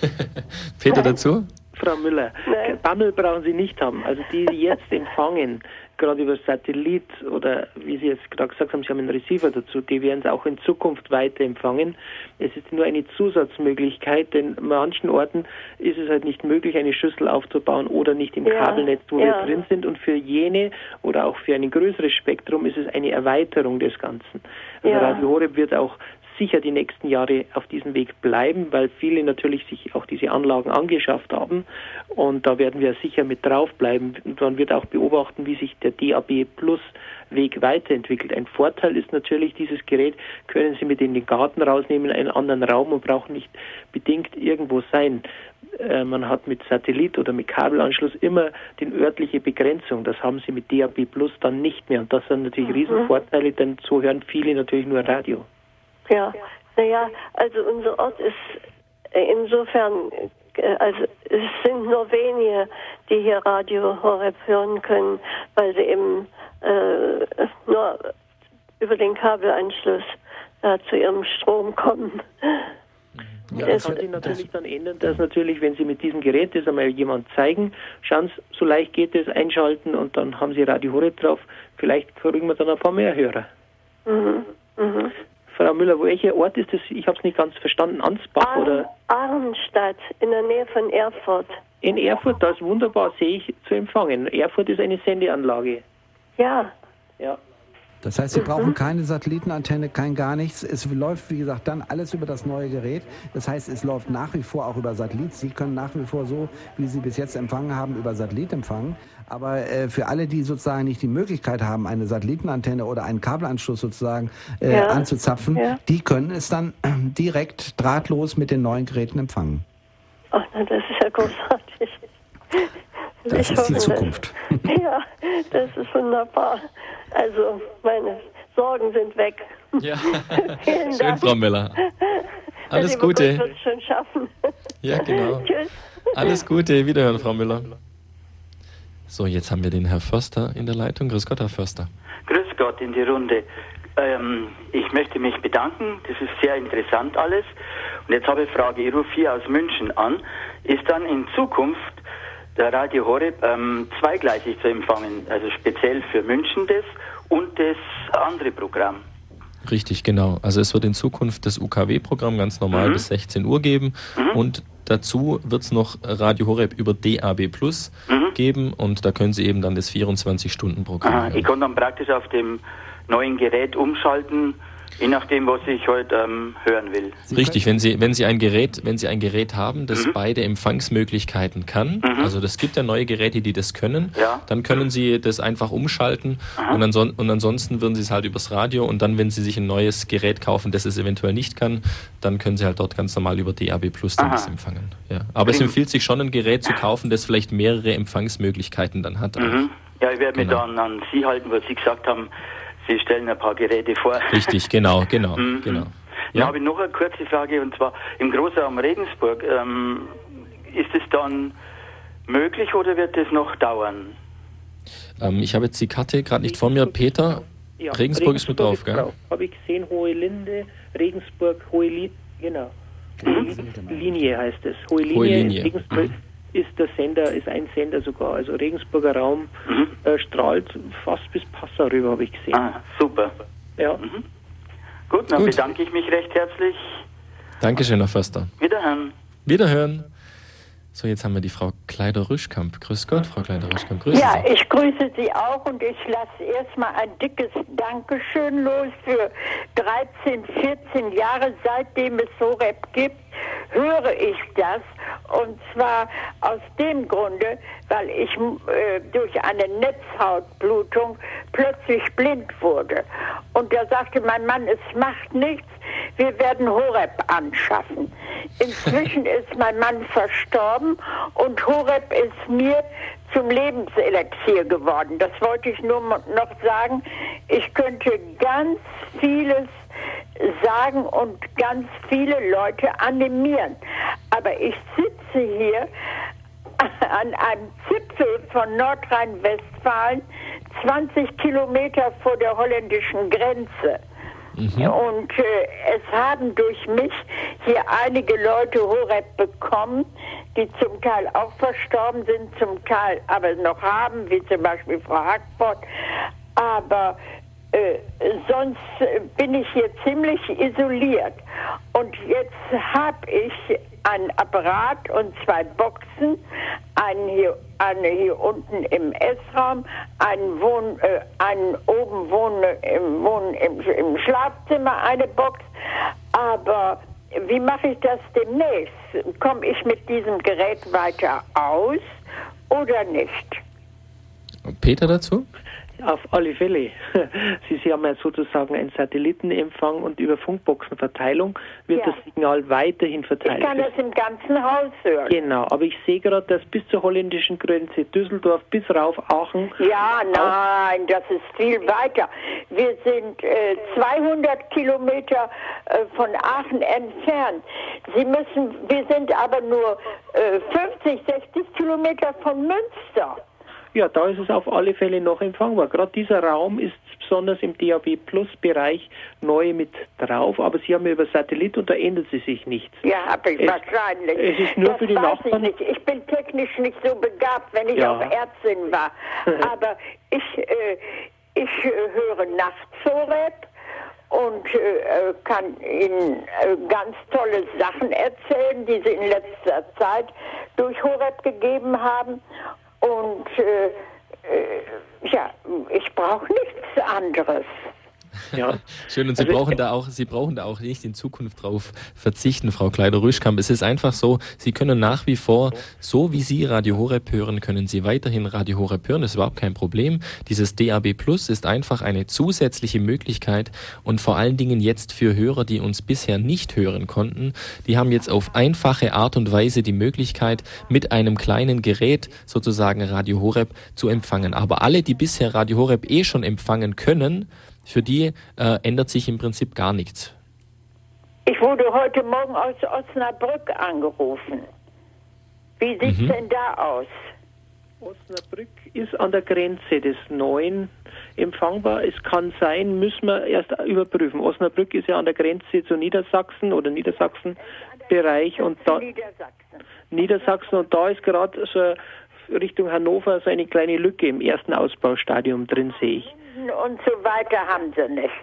Peter dazu? Frau Müller, Nein. Bammel brauchen Sie nicht haben. Also die, die jetzt empfangen, gerade über Satellit oder wie Sie jetzt gerade gesagt haben, Sie haben einen Receiver dazu, die werden es auch in Zukunft weiter empfangen. Es ist nur eine Zusatzmöglichkeit, denn an manchen Orten ist es halt nicht möglich, eine Schüssel aufzubauen oder nicht im ja. Kabelnetz, wo ja. wir drin sind. Und für jene oder auch für ein größeres Spektrum ist es eine Erweiterung des Ganzen. Also ja. Radio Horeb wird auch sicher die nächsten Jahre auf diesem Weg bleiben, weil viele natürlich sich auch diese Anlagen angeschafft haben und da werden wir sicher mit draufbleiben. Und man wird auch beobachten, wie sich der DAB Plus Weg weiterentwickelt. Ein Vorteil ist natürlich, dieses Gerät können Sie mit in den Garten rausnehmen, in einen anderen Raum und brauchen nicht bedingt irgendwo sein. Äh, man hat mit Satellit oder mit Kabelanschluss immer die örtliche Begrenzung. Das haben Sie mit DAB Plus dann nicht mehr. Und das sind natürlich mhm. Riesenvorteile, denn so hören viele natürlich nur Radio. Ja, naja, also unser Ort ist äh, insofern, äh, also es sind nur wenige, die hier Radio Horeb hören können, weil sie eben äh, nur über den Kabelanschluss äh, zu ihrem Strom kommen. Ja, das kann sich natürlich dann ändern, dass natürlich, wenn Sie mit diesem Gerät das einmal jemand zeigen, schauen Sie, so leicht geht es, einschalten und dann haben Sie Radio Horeb drauf. Vielleicht kriegen wir dann ein paar mehr Hörer. Mhm. Mhm. Frau Müller, welcher Ort ist das? Ich habe es nicht ganz verstanden. Ansbach Ar oder? Arnstadt, in der Nähe von Erfurt. In Erfurt, das ist wunderbar, sehe ich zu empfangen. Erfurt ist eine Sendeanlage. Ja. Ja. Das heißt, Sie mhm. brauchen keine Satellitenantenne, kein gar nichts. Es läuft, wie gesagt, dann alles über das neue Gerät. Das heißt, es läuft nach wie vor auch über Satellit. Sie können nach wie vor so, wie Sie bis jetzt empfangen haben, über Satellit empfangen. Aber äh, für alle, die sozusagen nicht die Möglichkeit haben, eine Satellitenantenne oder einen Kabelanschluss sozusagen äh, ja. anzuzapfen, ja. die können es dann äh, direkt drahtlos mit den neuen Geräten empfangen. Ach, das ist ja großartig. Das ich ist die Zukunft. Das, ja, das ist wunderbar. Also meine Sorgen sind weg. Ja, schön, Dank. Frau Miller. Alles Gute. Wird schon schaffen. Ja, genau. Tschüss. Alles Gute. Wiederhören, Frau Müller. So, jetzt haben wir den Herr Förster in der Leitung. Grüß Gott, Herr Förster. Grüß Gott in die Runde. Ähm, ich möchte mich bedanken. Das ist sehr interessant alles. Und jetzt habe ich eine Frage. Ich rufe hier aus München an. Ist dann in Zukunft der Radio Horeb ähm, zweigleisig zu empfangen, also speziell für München das und das andere Programm. Richtig, genau. Also es wird in Zukunft das UKW-Programm ganz normal mhm. bis 16 Uhr geben mhm. und dazu wird es noch Radio Horeb über DAB Plus mhm. geben und da können Sie eben dann das 24-Stunden-Programm. Ich kann dann praktisch auf dem neuen Gerät umschalten Je nachdem, was ich heute ähm, hören will. Richtig, wenn Sie, wenn Sie ein Gerät, wenn Sie ein Gerät haben, das mhm. beide Empfangsmöglichkeiten kann, mhm. also das gibt ja neue Geräte, die das können, ja. dann können Sie das einfach umschalten und, anson und, ansonsten würden Sie es halt übers Radio und dann, wenn Sie sich ein neues Gerät kaufen, das es eventuell nicht kann, dann können Sie halt dort ganz normal über DAB Plus dann das empfangen. Ja. Aber Klingt. es empfiehlt sich schon, ein Gerät zu kaufen, das vielleicht mehrere Empfangsmöglichkeiten dann hat. Mhm. Ja, ich werde genau. mich dann an Sie halten, weil Sie gesagt haben, Sie stellen ein paar Geräte vor. Richtig, genau, genau, mhm. genau. Ja. Dann habe ich noch eine kurze Frage und zwar im Großraum Regensburg. Ähm, ist es dann möglich oder wird es noch dauern? Ähm, ich habe jetzt die Karte gerade nicht vor mir. Peter, ja, Regensburg, Regensburg, ist mit drauf, ist gell? Habe ich gesehen, Hohe Linde, Regensburg, Hohe Linie, genau. Mhm. Linie heißt es. Hohe Linie, Hohe Linie. Regensburg. Ist der Sender, ist ein Sender sogar. Also Regensburger Raum mhm. äh, strahlt fast bis Passau rüber, habe ich gesehen. Ah, super. Ja. Mhm. Gut, dann Gut. bedanke ich mich recht herzlich. Dankeschön, Herr Förster. Wiederhören. Wiederhören. So, jetzt haben wir die Frau Kleider-Rüschkamp. Grüß Gott, Frau Kleider-Rüschkamp. Grüß ja, Sie. ich grüße Sie auch und ich lasse erstmal ein dickes Dankeschön los für 13, 14 Jahre, seitdem es SOREP gibt, höre ich das. Und zwar aus dem Grunde, weil ich äh, durch eine Netzhautblutung plötzlich blind wurde. Und da sagte mein Mann, es macht nichts, wir werden Horeb anschaffen. Inzwischen ist mein Mann verstorben und Horeb ist mir zum Lebenselixier geworden. Das wollte ich nur noch sagen. Ich könnte ganz vieles sagen und ganz viele Leute animieren. Aber ich sitze hier an einem Zipfel von Nordrhein-Westfalen, 20 Kilometer vor der holländischen Grenze. Mhm. Und äh, es haben durch mich hier einige Leute Horeb bekommen, die zum Teil auch verstorben sind, zum Teil aber noch haben, wie zum Beispiel Frau Hackford. Aber äh, sonst bin ich hier ziemlich isoliert. Und jetzt habe ich ein Apparat und zwei Boxen, einen hier, eine hier unten im Essraum, einen, Wohn, äh, einen oben wohnen, im, wohnen im, im Schlafzimmer eine Box. Aber wie mache ich das demnächst? Komme ich mit diesem Gerät weiter aus oder nicht? Peter dazu? Auf alle Fälle. Sie, Sie haben ja sozusagen einen Satellitenempfang und über Funkboxenverteilung wird ja. das Signal weiterhin verteilt. Ich kann das im ganzen Haus hören. Genau, aber ich sehe gerade, dass bis zur holländischen Grenze, Düsseldorf bis rauf Aachen. Ja, nein, das ist viel weiter. Wir sind äh, 200 Kilometer äh, von Aachen entfernt. Sie müssen, wir sind aber nur äh, 50, 60 Kilometer von Münster. Ja, da ist es auf alle Fälle noch empfangbar. Gerade dieser Raum ist besonders im DAB Plus Bereich neu mit drauf, aber Sie haben ja über Satellit und da ändert sie sich nichts. Ja, habe ich es, wahrscheinlich. Es ist nur das für die weiß Nachbarn. Ich, nicht. ich bin technisch nicht so begabt, wenn ich Ja. auch Ärztin war. Aber ich, äh, ich äh, höre nachts Horeb und äh, äh, kann Ihnen äh, ganz tolle Sachen erzählen, die Sie in letzter Zeit durch Horeb gegeben haben. Und äh, äh, ja, ich brauche nichts anderes. Ja. Schön, und Sie Also, brauchen da auch, Sie brauchen da auch nicht in Zukunft drauf verzichten, Frau Kleider-Rüschkamp. Es ist einfach so, Sie können nach wie vor, so wie Sie Radio Horeb hören, können Sie weiterhin Radio Horeb hören. Das ist überhaupt kein Problem. Dieses DAB Plus ist einfach eine zusätzliche Möglichkeit und vor allen Dingen jetzt für Hörer, die uns bisher nicht hören konnten, die haben jetzt auf einfache Art und Weise die Möglichkeit, mit einem kleinen Gerät sozusagen Radio Horeb zu empfangen. Aber alle, die bisher Radio Horeb eh schon empfangen können, für die äh, ändert sich im Prinzip gar nichts. Ich wurde heute Morgen aus Osnabrück angerufen. Wie sieht's Mhm. denn da aus? Osnabrück ist an der Grenze des Neuen empfangbar. Es kann sein, müssen wir erst überprüfen. Osnabrück ist ja an der Grenze zu Niedersachsen oder Niedersachsen-Bereich und da Niedersachsen. Niedersachsen und da ist gerade so Richtung Hannover so eine kleine Lücke im ersten Ausbaustadium drin, sehe ich. Und so weiter haben sie nicht.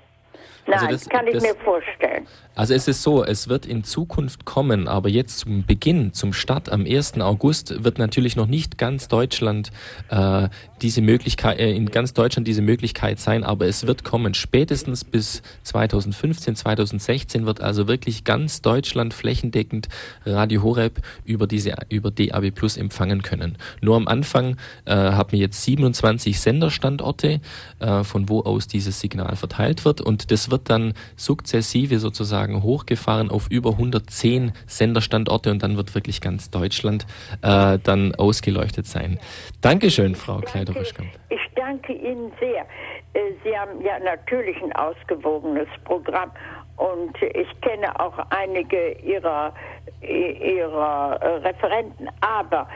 Nein, Also das- kann ich das- mir vorstellen. Also es ist so, es wird in Zukunft kommen, aber jetzt zum Beginn, zum Start am 1. August wird natürlich noch nicht ganz Deutschland äh, diese Möglichkeit, äh, in ganz Deutschland diese Möglichkeit sein, aber es wird kommen. Spätestens bis 2015, 2016 wird also wirklich ganz Deutschland flächendeckend Radio Horeb über diese über DAB Plus empfangen können. Nur am Anfang äh, haben wir jetzt 27 Senderstandorte, äh, von wo aus dieses Signal verteilt wird und das wird dann sukzessive sozusagen hochgefahren auf über 110 Senderstandorte und dann wird wirklich ganz Deutschland äh, dann ausgeleuchtet sein. Dankeschön, Frau Kleider-Rüschkamp. Ich danke Ihnen sehr. Äh, Sie haben ja natürlich ein ausgewogenes Programm und ich kenne auch einige Ihrer, ihrer äh, Referenten. Aber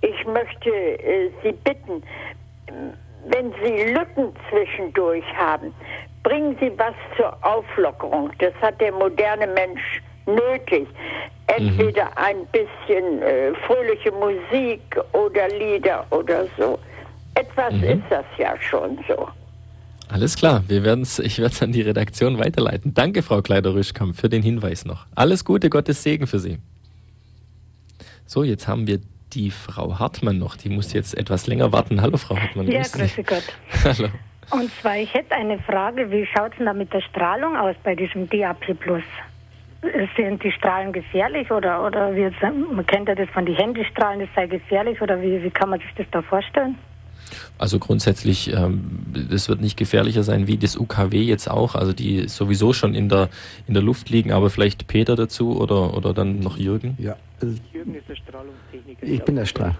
ich möchte äh, Sie bitten, wenn Sie Lücken zwischendurch haben, bringen Sie was zur Auflockerung. Das hat der moderne Mensch nötig. Entweder ein bisschen äh, fröhliche Musik oder Lieder oder so. Etwas Mhm. ist das ja schon so. Alles klar, wir werden's, ich werde es an die Redaktion weiterleiten. Danke, Frau Kleider-Rüschkamp, für den Hinweis noch. Alles Gute, Gottes Segen für Sie. So, jetzt haben wir die Frau Hartmann noch. Die muss jetzt etwas länger warten. Hallo, Frau Hartmann. Ja, grüße Gott. Hallo. Und zwar, ich hätte eine Frage, wie schaut es denn da mit der Strahlung aus bei diesem DAP Plus? Sind die Strahlen gefährlich oder, oder wie jetzt, man kennt ja das von den Handystrahlen, das sei gefährlich oder wie, wie kann man sich das da vorstellen? Also grundsätzlich, ähm, das wird nicht gefährlicher sein wie das UKW jetzt auch, also die sowieso schon in der, in der Luft liegen, aber vielleicht Peter dazu oder, oder dann noch Jürgen? Ja, also Jürgen ist der Strahlungstechniker. ich bin der Strahl.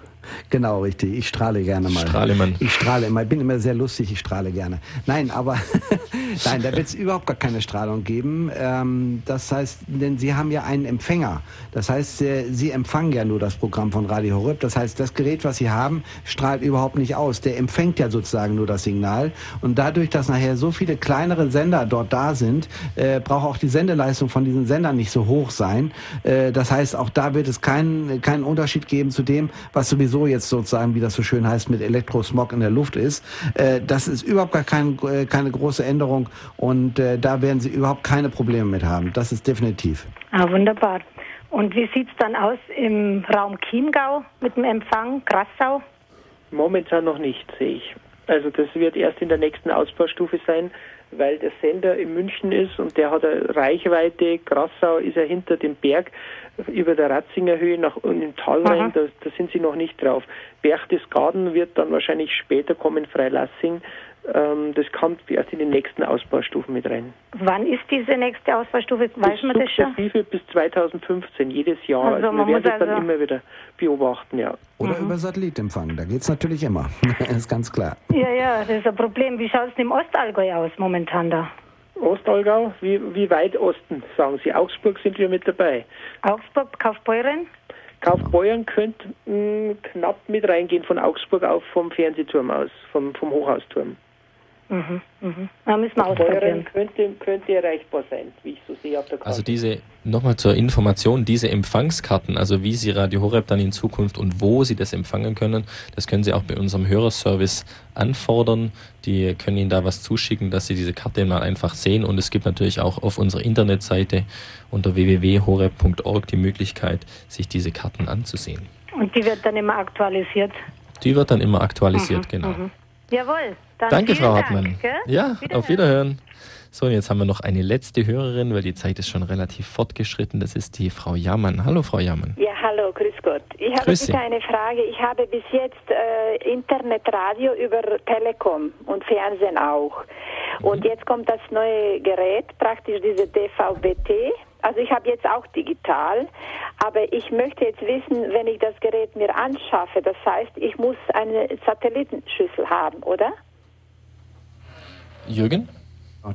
Genau, richtig. Ich strahle gerne mal. Strahlemann. Ich strahle immer. Ich bin immer sehr lustig. Ich strahle gerne. Nein, aber nein, da wird es überhaupt gar keine Strahlung geben. Ähm, das heißt, denn Sie haben ja einen Empfänger. Das heißt, äh, Sie empfangen ja nur das Programm von Radio Horeb. Das heißt, das Gerät, was Sie haben, strahlt überhaupt nicht aus. Der empfängt ja sozusagen nur das Signal. Und dadurch, dass nachher so viele kleinere Sender dort da sind, äh, braucht auch die Sendeleistung von diesen Sendern nicht so hoch sein. Äh, das heißt, auch da wird es keinen keinen Unterschied geben zu dem, was sowieso jetzt sozusagen, wie das so schön heißt, mit Elektrosmog in der Luft ist. Äh, das ist überhaupt gar kein, äh, keine große Änderung und äh, da werden Sie überhaupt keine Probleme mit haben. Das ist definitiv. Ah, wunderbar. Und wie sieht es dann aus im Raum Chiemgau mit dem Empfang, Grassau? Momentan noch nicht, sehe ich. Also das wird erst in der nächsten Ausbaustufe sein, weil der Sender in München ist und der hat eine Reichweite. Grassau ist ja hinter dem Berg über der Ratzinger Höhe nach unten im Tal rein, da, da sind sie noch nicht drauf. Berchtesgaden wird dann wahrscheinlich später kommen, Freilassing. Ähm, das kommt erst in den nächsten Ausbaustufen mit rein. Wann ist diese nächste Ausbaustufe? Weiß man das schon? Bis 2015, jedes Jahr. Also Also, man wir werden muss das dann also- immer wieder beobachten, ja. Oder über Satellit empfangen. Da geht's natürlich immer. ist ganz klar. Ja, ja, das ist ein Problem. Wie schaut es im Ostallgäu aus momentan da? Ostallgäu, wie, wie weit Osten, sagen Sie? Augsburg sind wir mit dabei. Augsburg, Kaufbeuren? Kaufbeuern könnte mh, knapp mit reingehen von Augsburg auf vom Fernsehturm aus, vom, vom Hochhausturm. Mhm, mhm. Da müssen wir ausprobieren. Könnte, könnte erreichbar sein, wie ich so sehe auf der Karte. Also diese, nochmal zur Information, diese Empfangskarten, also wie Sie Radio Horeb dann in Zukunft und wo Sie das empfangen können, das können Sie auch bei unserem Hörerservice anfordern. Die können Ihnen da was zuschicken, dass Sie diese Karte mal einfach sehen. Und es gibt natürlich auch auf unserer Internetseite unter www.horeb.org die Möglichkeit, sich diese Karten anzusehen. Und die wird dann immer aktualisiert? Die wird dann immer aktualisiert, Mhm, genau. Mhm. Jawohl. Dann Danke, Frau Dank, Hartmann. gell? Ja, Wiederhören. auf Wiederhören. So, und jetzt haben wir noch eine letzte Hörerin, weil die Zeit ist schon relativ fortgeschritten. Das ist die Frau Jammann. Hallo, Frau Jammann. Ja, hallo, grüß Gott. Ich habe bitte eine Frage. Ich habe bis jetzt äh, Internetradio über Telekom und Fernsehen auch. Mhm. Und jetzt kommt das neue Gerät, praktisch diese DVB-T. Also ich habe jetzt auch digital, aber ich möchte jetzt wissen, wenn ich das Gerät mir anschaffe, das heißt, ich muss eine Satellitenschüssel haben, oder? Jürgen?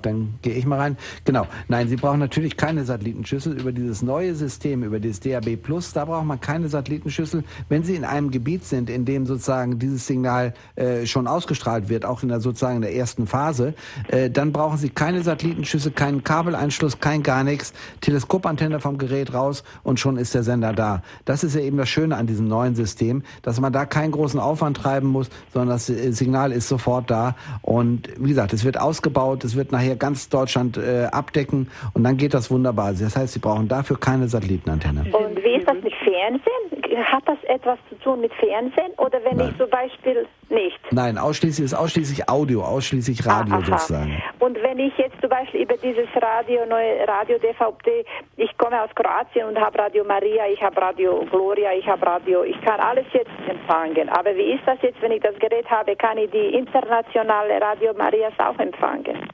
Dann gehe ich mal rein. Genau. Nein, Sie brauchen natürlich keine Satellitenschüssel. Über dieses neue System, über dieses DAB Plus, da braucht man keine Satellitenschüssel. Wenn Sie in einem Gebiet sind, in dem sozusagen dieses Signal äh, schon ausgestrahlt wird, auch in der sozusagen in der ersten Phase, äh, dann brauchen Sie keine Satellitenschüssel, keinen Kabeleinschluss, kein gar nichts. Teleskopantenne vom Gerät raus und schon ist der Sender da. Das ist ja eben das Schöne an diesem neuen System, dass man da keinen großen Aufwand treiben muss, sondern das äh, Signal ist sofort da. Und wie gesagt, es wird ausgebaut, es wird nachher ganz Deutschland äh, abdecken und dann geht das wunderbar. Das heißt, Sie brauchen dafür keine Satellitenantenne. Und wie ist das mit Fernsehen? Hat das etwas zu tun mit Fernsehen oder wenn ich zum Beispiel nicht? Nein, ausschließlich ist ausschließlich Audio, ausschließlich Radio Aha. sozusagen. Und wenn ich jetzt zum Beispiel über dieses Radio, neue Radio DVB, ich komme aus Kroatien und habe Radio Maria, ich habe Radio Gloria, ich habe Radio, ich kann alles jetzt empfangen. Aber wie ist das jetzt, wenn ich das Gerät habe, kann ich die internationale Radio Marias auch empfangen?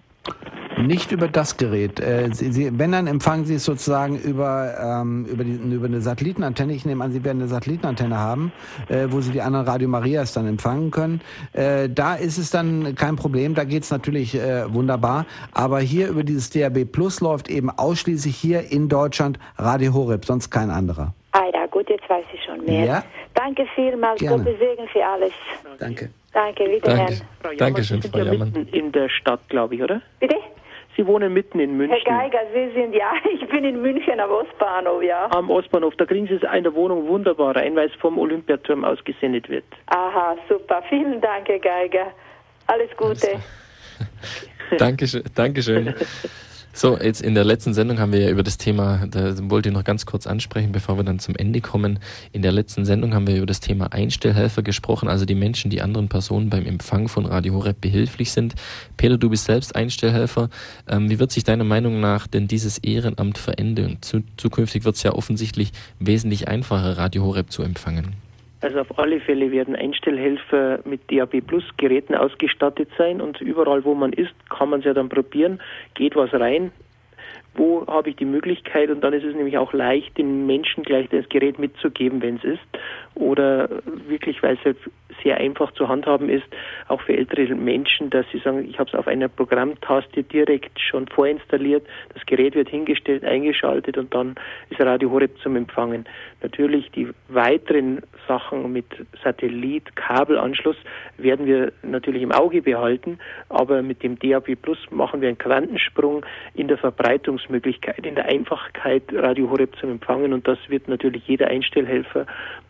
Nicht über das Gerät. Äh, Sie, Sie, wenn, dann empfangen Sie es sozusagen über, ähm, über, die, über eine Satellitenantenne. Ich nehme an, Sie werden eine Satellitenantenne haben, äh, wo Sie die anderen Radio Marias dann empfangen können. Äh, da ist es dann kein Problem, da geht es natürlich äh, wunderbar. Aber hier über dieses DAB Plus läuft eben ausschließlich hier in Deutschland Radio Horeb, sonst kein anderer. Ah ja, gut, jetzt weiß ich schon mehr. Ja. Danke vielmals, Gerne. Gottes Segen für alles. Danke. Danke, wiederhören. Danke. Frau Jammann, Dankeschön, Sie sind Frau ja Jammann. mitten in der Stadt, glaube ich, oder? Bitte? Sie wohnen mitten in München. Herr Geiger, Sie sind ja, ich bin in München am Ostbahnhof, ja. Am Ostbahnhof, da kriegen Sie es in der Wohnung wunderbar rein, weil es vom Olympiaturm aus gesendet wird. Aha, super. Vielen Dank, Herr Geiger. Alles Gute. Dankeschön. Dankeschön. So, jetzt in der letzten Sendung haben wir ja über das Thema, da wollte ich noch ganz kurz ansprechen, bevor wir dann zum Ende kommen. In der letzten Sendung haben wir über das Thema Einstellhelfer gesprochen, also die Menschen, die anderen Personen beim Empfang von Radio Horeb behilflich sind. Peter, du bist selbst Einstellhelfer. Ähm, wie wird sich deiner Meinung nach denn dieses Ehrenamt verändern? Zu, zukünftig wird es ja offensichtlich wesentlich einfacher, Radio Horeb zu empfangen. Also auf alle Fälle werden Einstellhelfer mit DAB Plus Geräten ausgestattet sein und überall, wo man ist, kann man es ja dann probieren, geht was rein, wo habe ich die Möglichkeit? Und dann ist es nämlich auch leicht, den Menschen gleich das Gerät mitzugeben, wenn es ist. Oder wirklich, weil es halt sehr einfach zu handhaben ist, auch für ältere Menschen, dass sie sagen, ich habe es auf einer Programmtaste direkt schon vorinstalliert, das Gerät wird hingestellt, eingeschaltet und dann ist Radio Horeb zum Empfangen. Natürlich die weiteren Sachen mit Satellit, Kabelanschluss werden wir natürlich im Auge behalten, aber mit dem DAB Plus machen wir einen Quantensprung in der Verbreitungsmöglichkeit, in der Einfachheit, Radio Horeb zum Empfangen und das wird natürlich jeder Einstellhelfer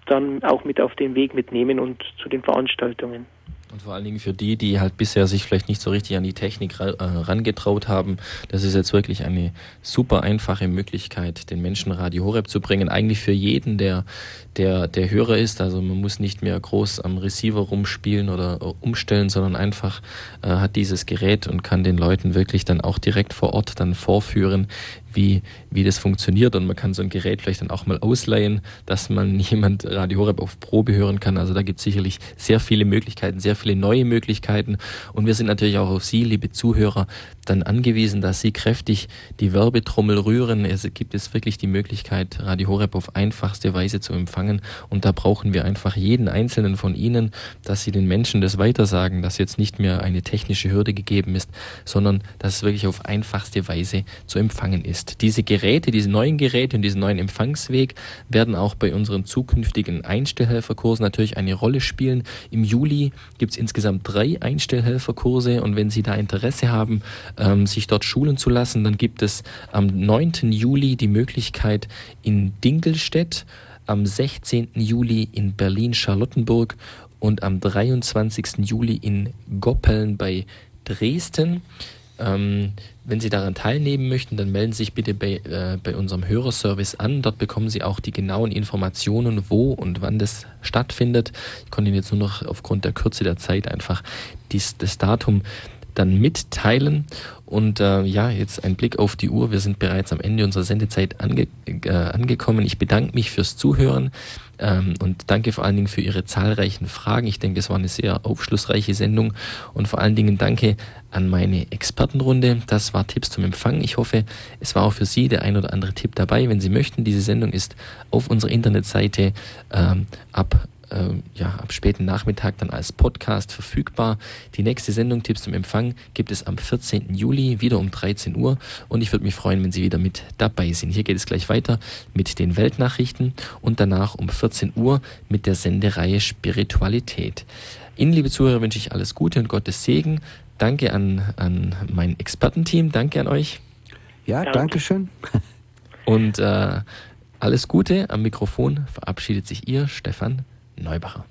dann auch mit auf den Weg mitnehmen und zu den Veranstaltungen. Und vor allen Dingen für die, die halt bisher sich vielleicht nicht so richtig an die Technik ra- äh, haben, das ist jetzt wirklich eine super einfache Möglichkeit, den Menschen Radio Horeb zu bringen. Eigentlich für jeden, der, der, der Hörer ist. Also man muss nicht mehr groß am Receiver rumspielen oder äh, umstellen, sondern einfach äh, hat dieses Gerät und kann den Leuten wirklich dann auch direkt vor Ort dann vorführen, wie, wie das funktioniert. Und man kann so ein Gerät vielleicht dann auch mal ausleihen, dass man jemand Radio Horeb auf Probe hören kann. Also da gibt es sicherlich sehr viele Möglichkeiten, sehr viele neue Möglichkeiten. Und wir sind natürlich auch auf Sie, liebe Zuhörer, dann angewiesen, dass Sie kräftig die Werbetrommel rühren. Es gibt es wirklich die Möglichkeit, Radio Horeb auf einfachste Weise zu empfangen. Und da brauchen wir einfach jeden einzelnen von Ihnen, dass Sie den Menschen das weitersagen, dass jetzt nicht mehr eine technische Hürde gegeben ist, sondern dass es wirklich auf einfachste Weise zu empfangen ist. Ist. Diese Geräte, diese neuen Geräte und diesen neuen Empfangsweg werden auch bei unseren zukünftigen Einstellhelferkursen natürlich eine Rolle spielen. Im Juli gibt es insgesamt drei Einstellhelferkurse und wenn Sie da Interesse haben, ähm, sich dort schulen zu lassen, dann gibt es am 9. Juli die Möglichkeit in Dingelstedt, am 16. Juli in Berlin-Charlottenburg und am 23. Juli in Goppeln bei Dresden. Ähm, wenn Sie daran teilnehmen möchten, dann melden Sie sich bitte bei, äh, bei unserem Hörerservice an. Dort bekommen Sie auch die genauen Informationen, wo und wann das stattfindet. Ich konnte Ihnen jetzt nur noch aufgrund der Kürze der Zeit einfach dies, das Datum dann mitteilen. Und äh, ja, jetzt ein Blick auf die Uhr. Wir sind bereits am Ende unserer Sendezeit ange äh, angekommen. Ich bedanke mich fürs Zuhören ähm, und danke vor allen Dingen für Ihre zahlreichen Fragen. Ich denke, es war eine sehr aufschlussreiche Sendung und vor allen Dingen danke an meine Expertenrunde. Das war Tipps zum Empfang. Ich hoffe, es war auch für Sie der ein oder andere Tipp dabei. Wenn Sie möchten, diese Sendung ist auf unserer Internetseite ähm, ab äh, ja, ab späten Nachmittag dann als Podcast verfügbar. Die nächste Sendung Tipps zum Empfang gibt es am 14. Juli wieder um 13 Uhr und ich würde mich freuen, wenn Sie wieder mit dabei sind. Hier geht es gleich weiter mit den Weltnachrichten und danach um 14 Uhr mit der Sendereihe Spiritualität. Ihnen, liebe Zuhörer, wünsche ich alles Gute und Gottes Segen. Danke an, an mein Expertenteam. Danke an euch. Ja, danke schön. Und äh, alles Gute. Am Mikrofon verabschiedet sich Ihr Stefan Neubacher.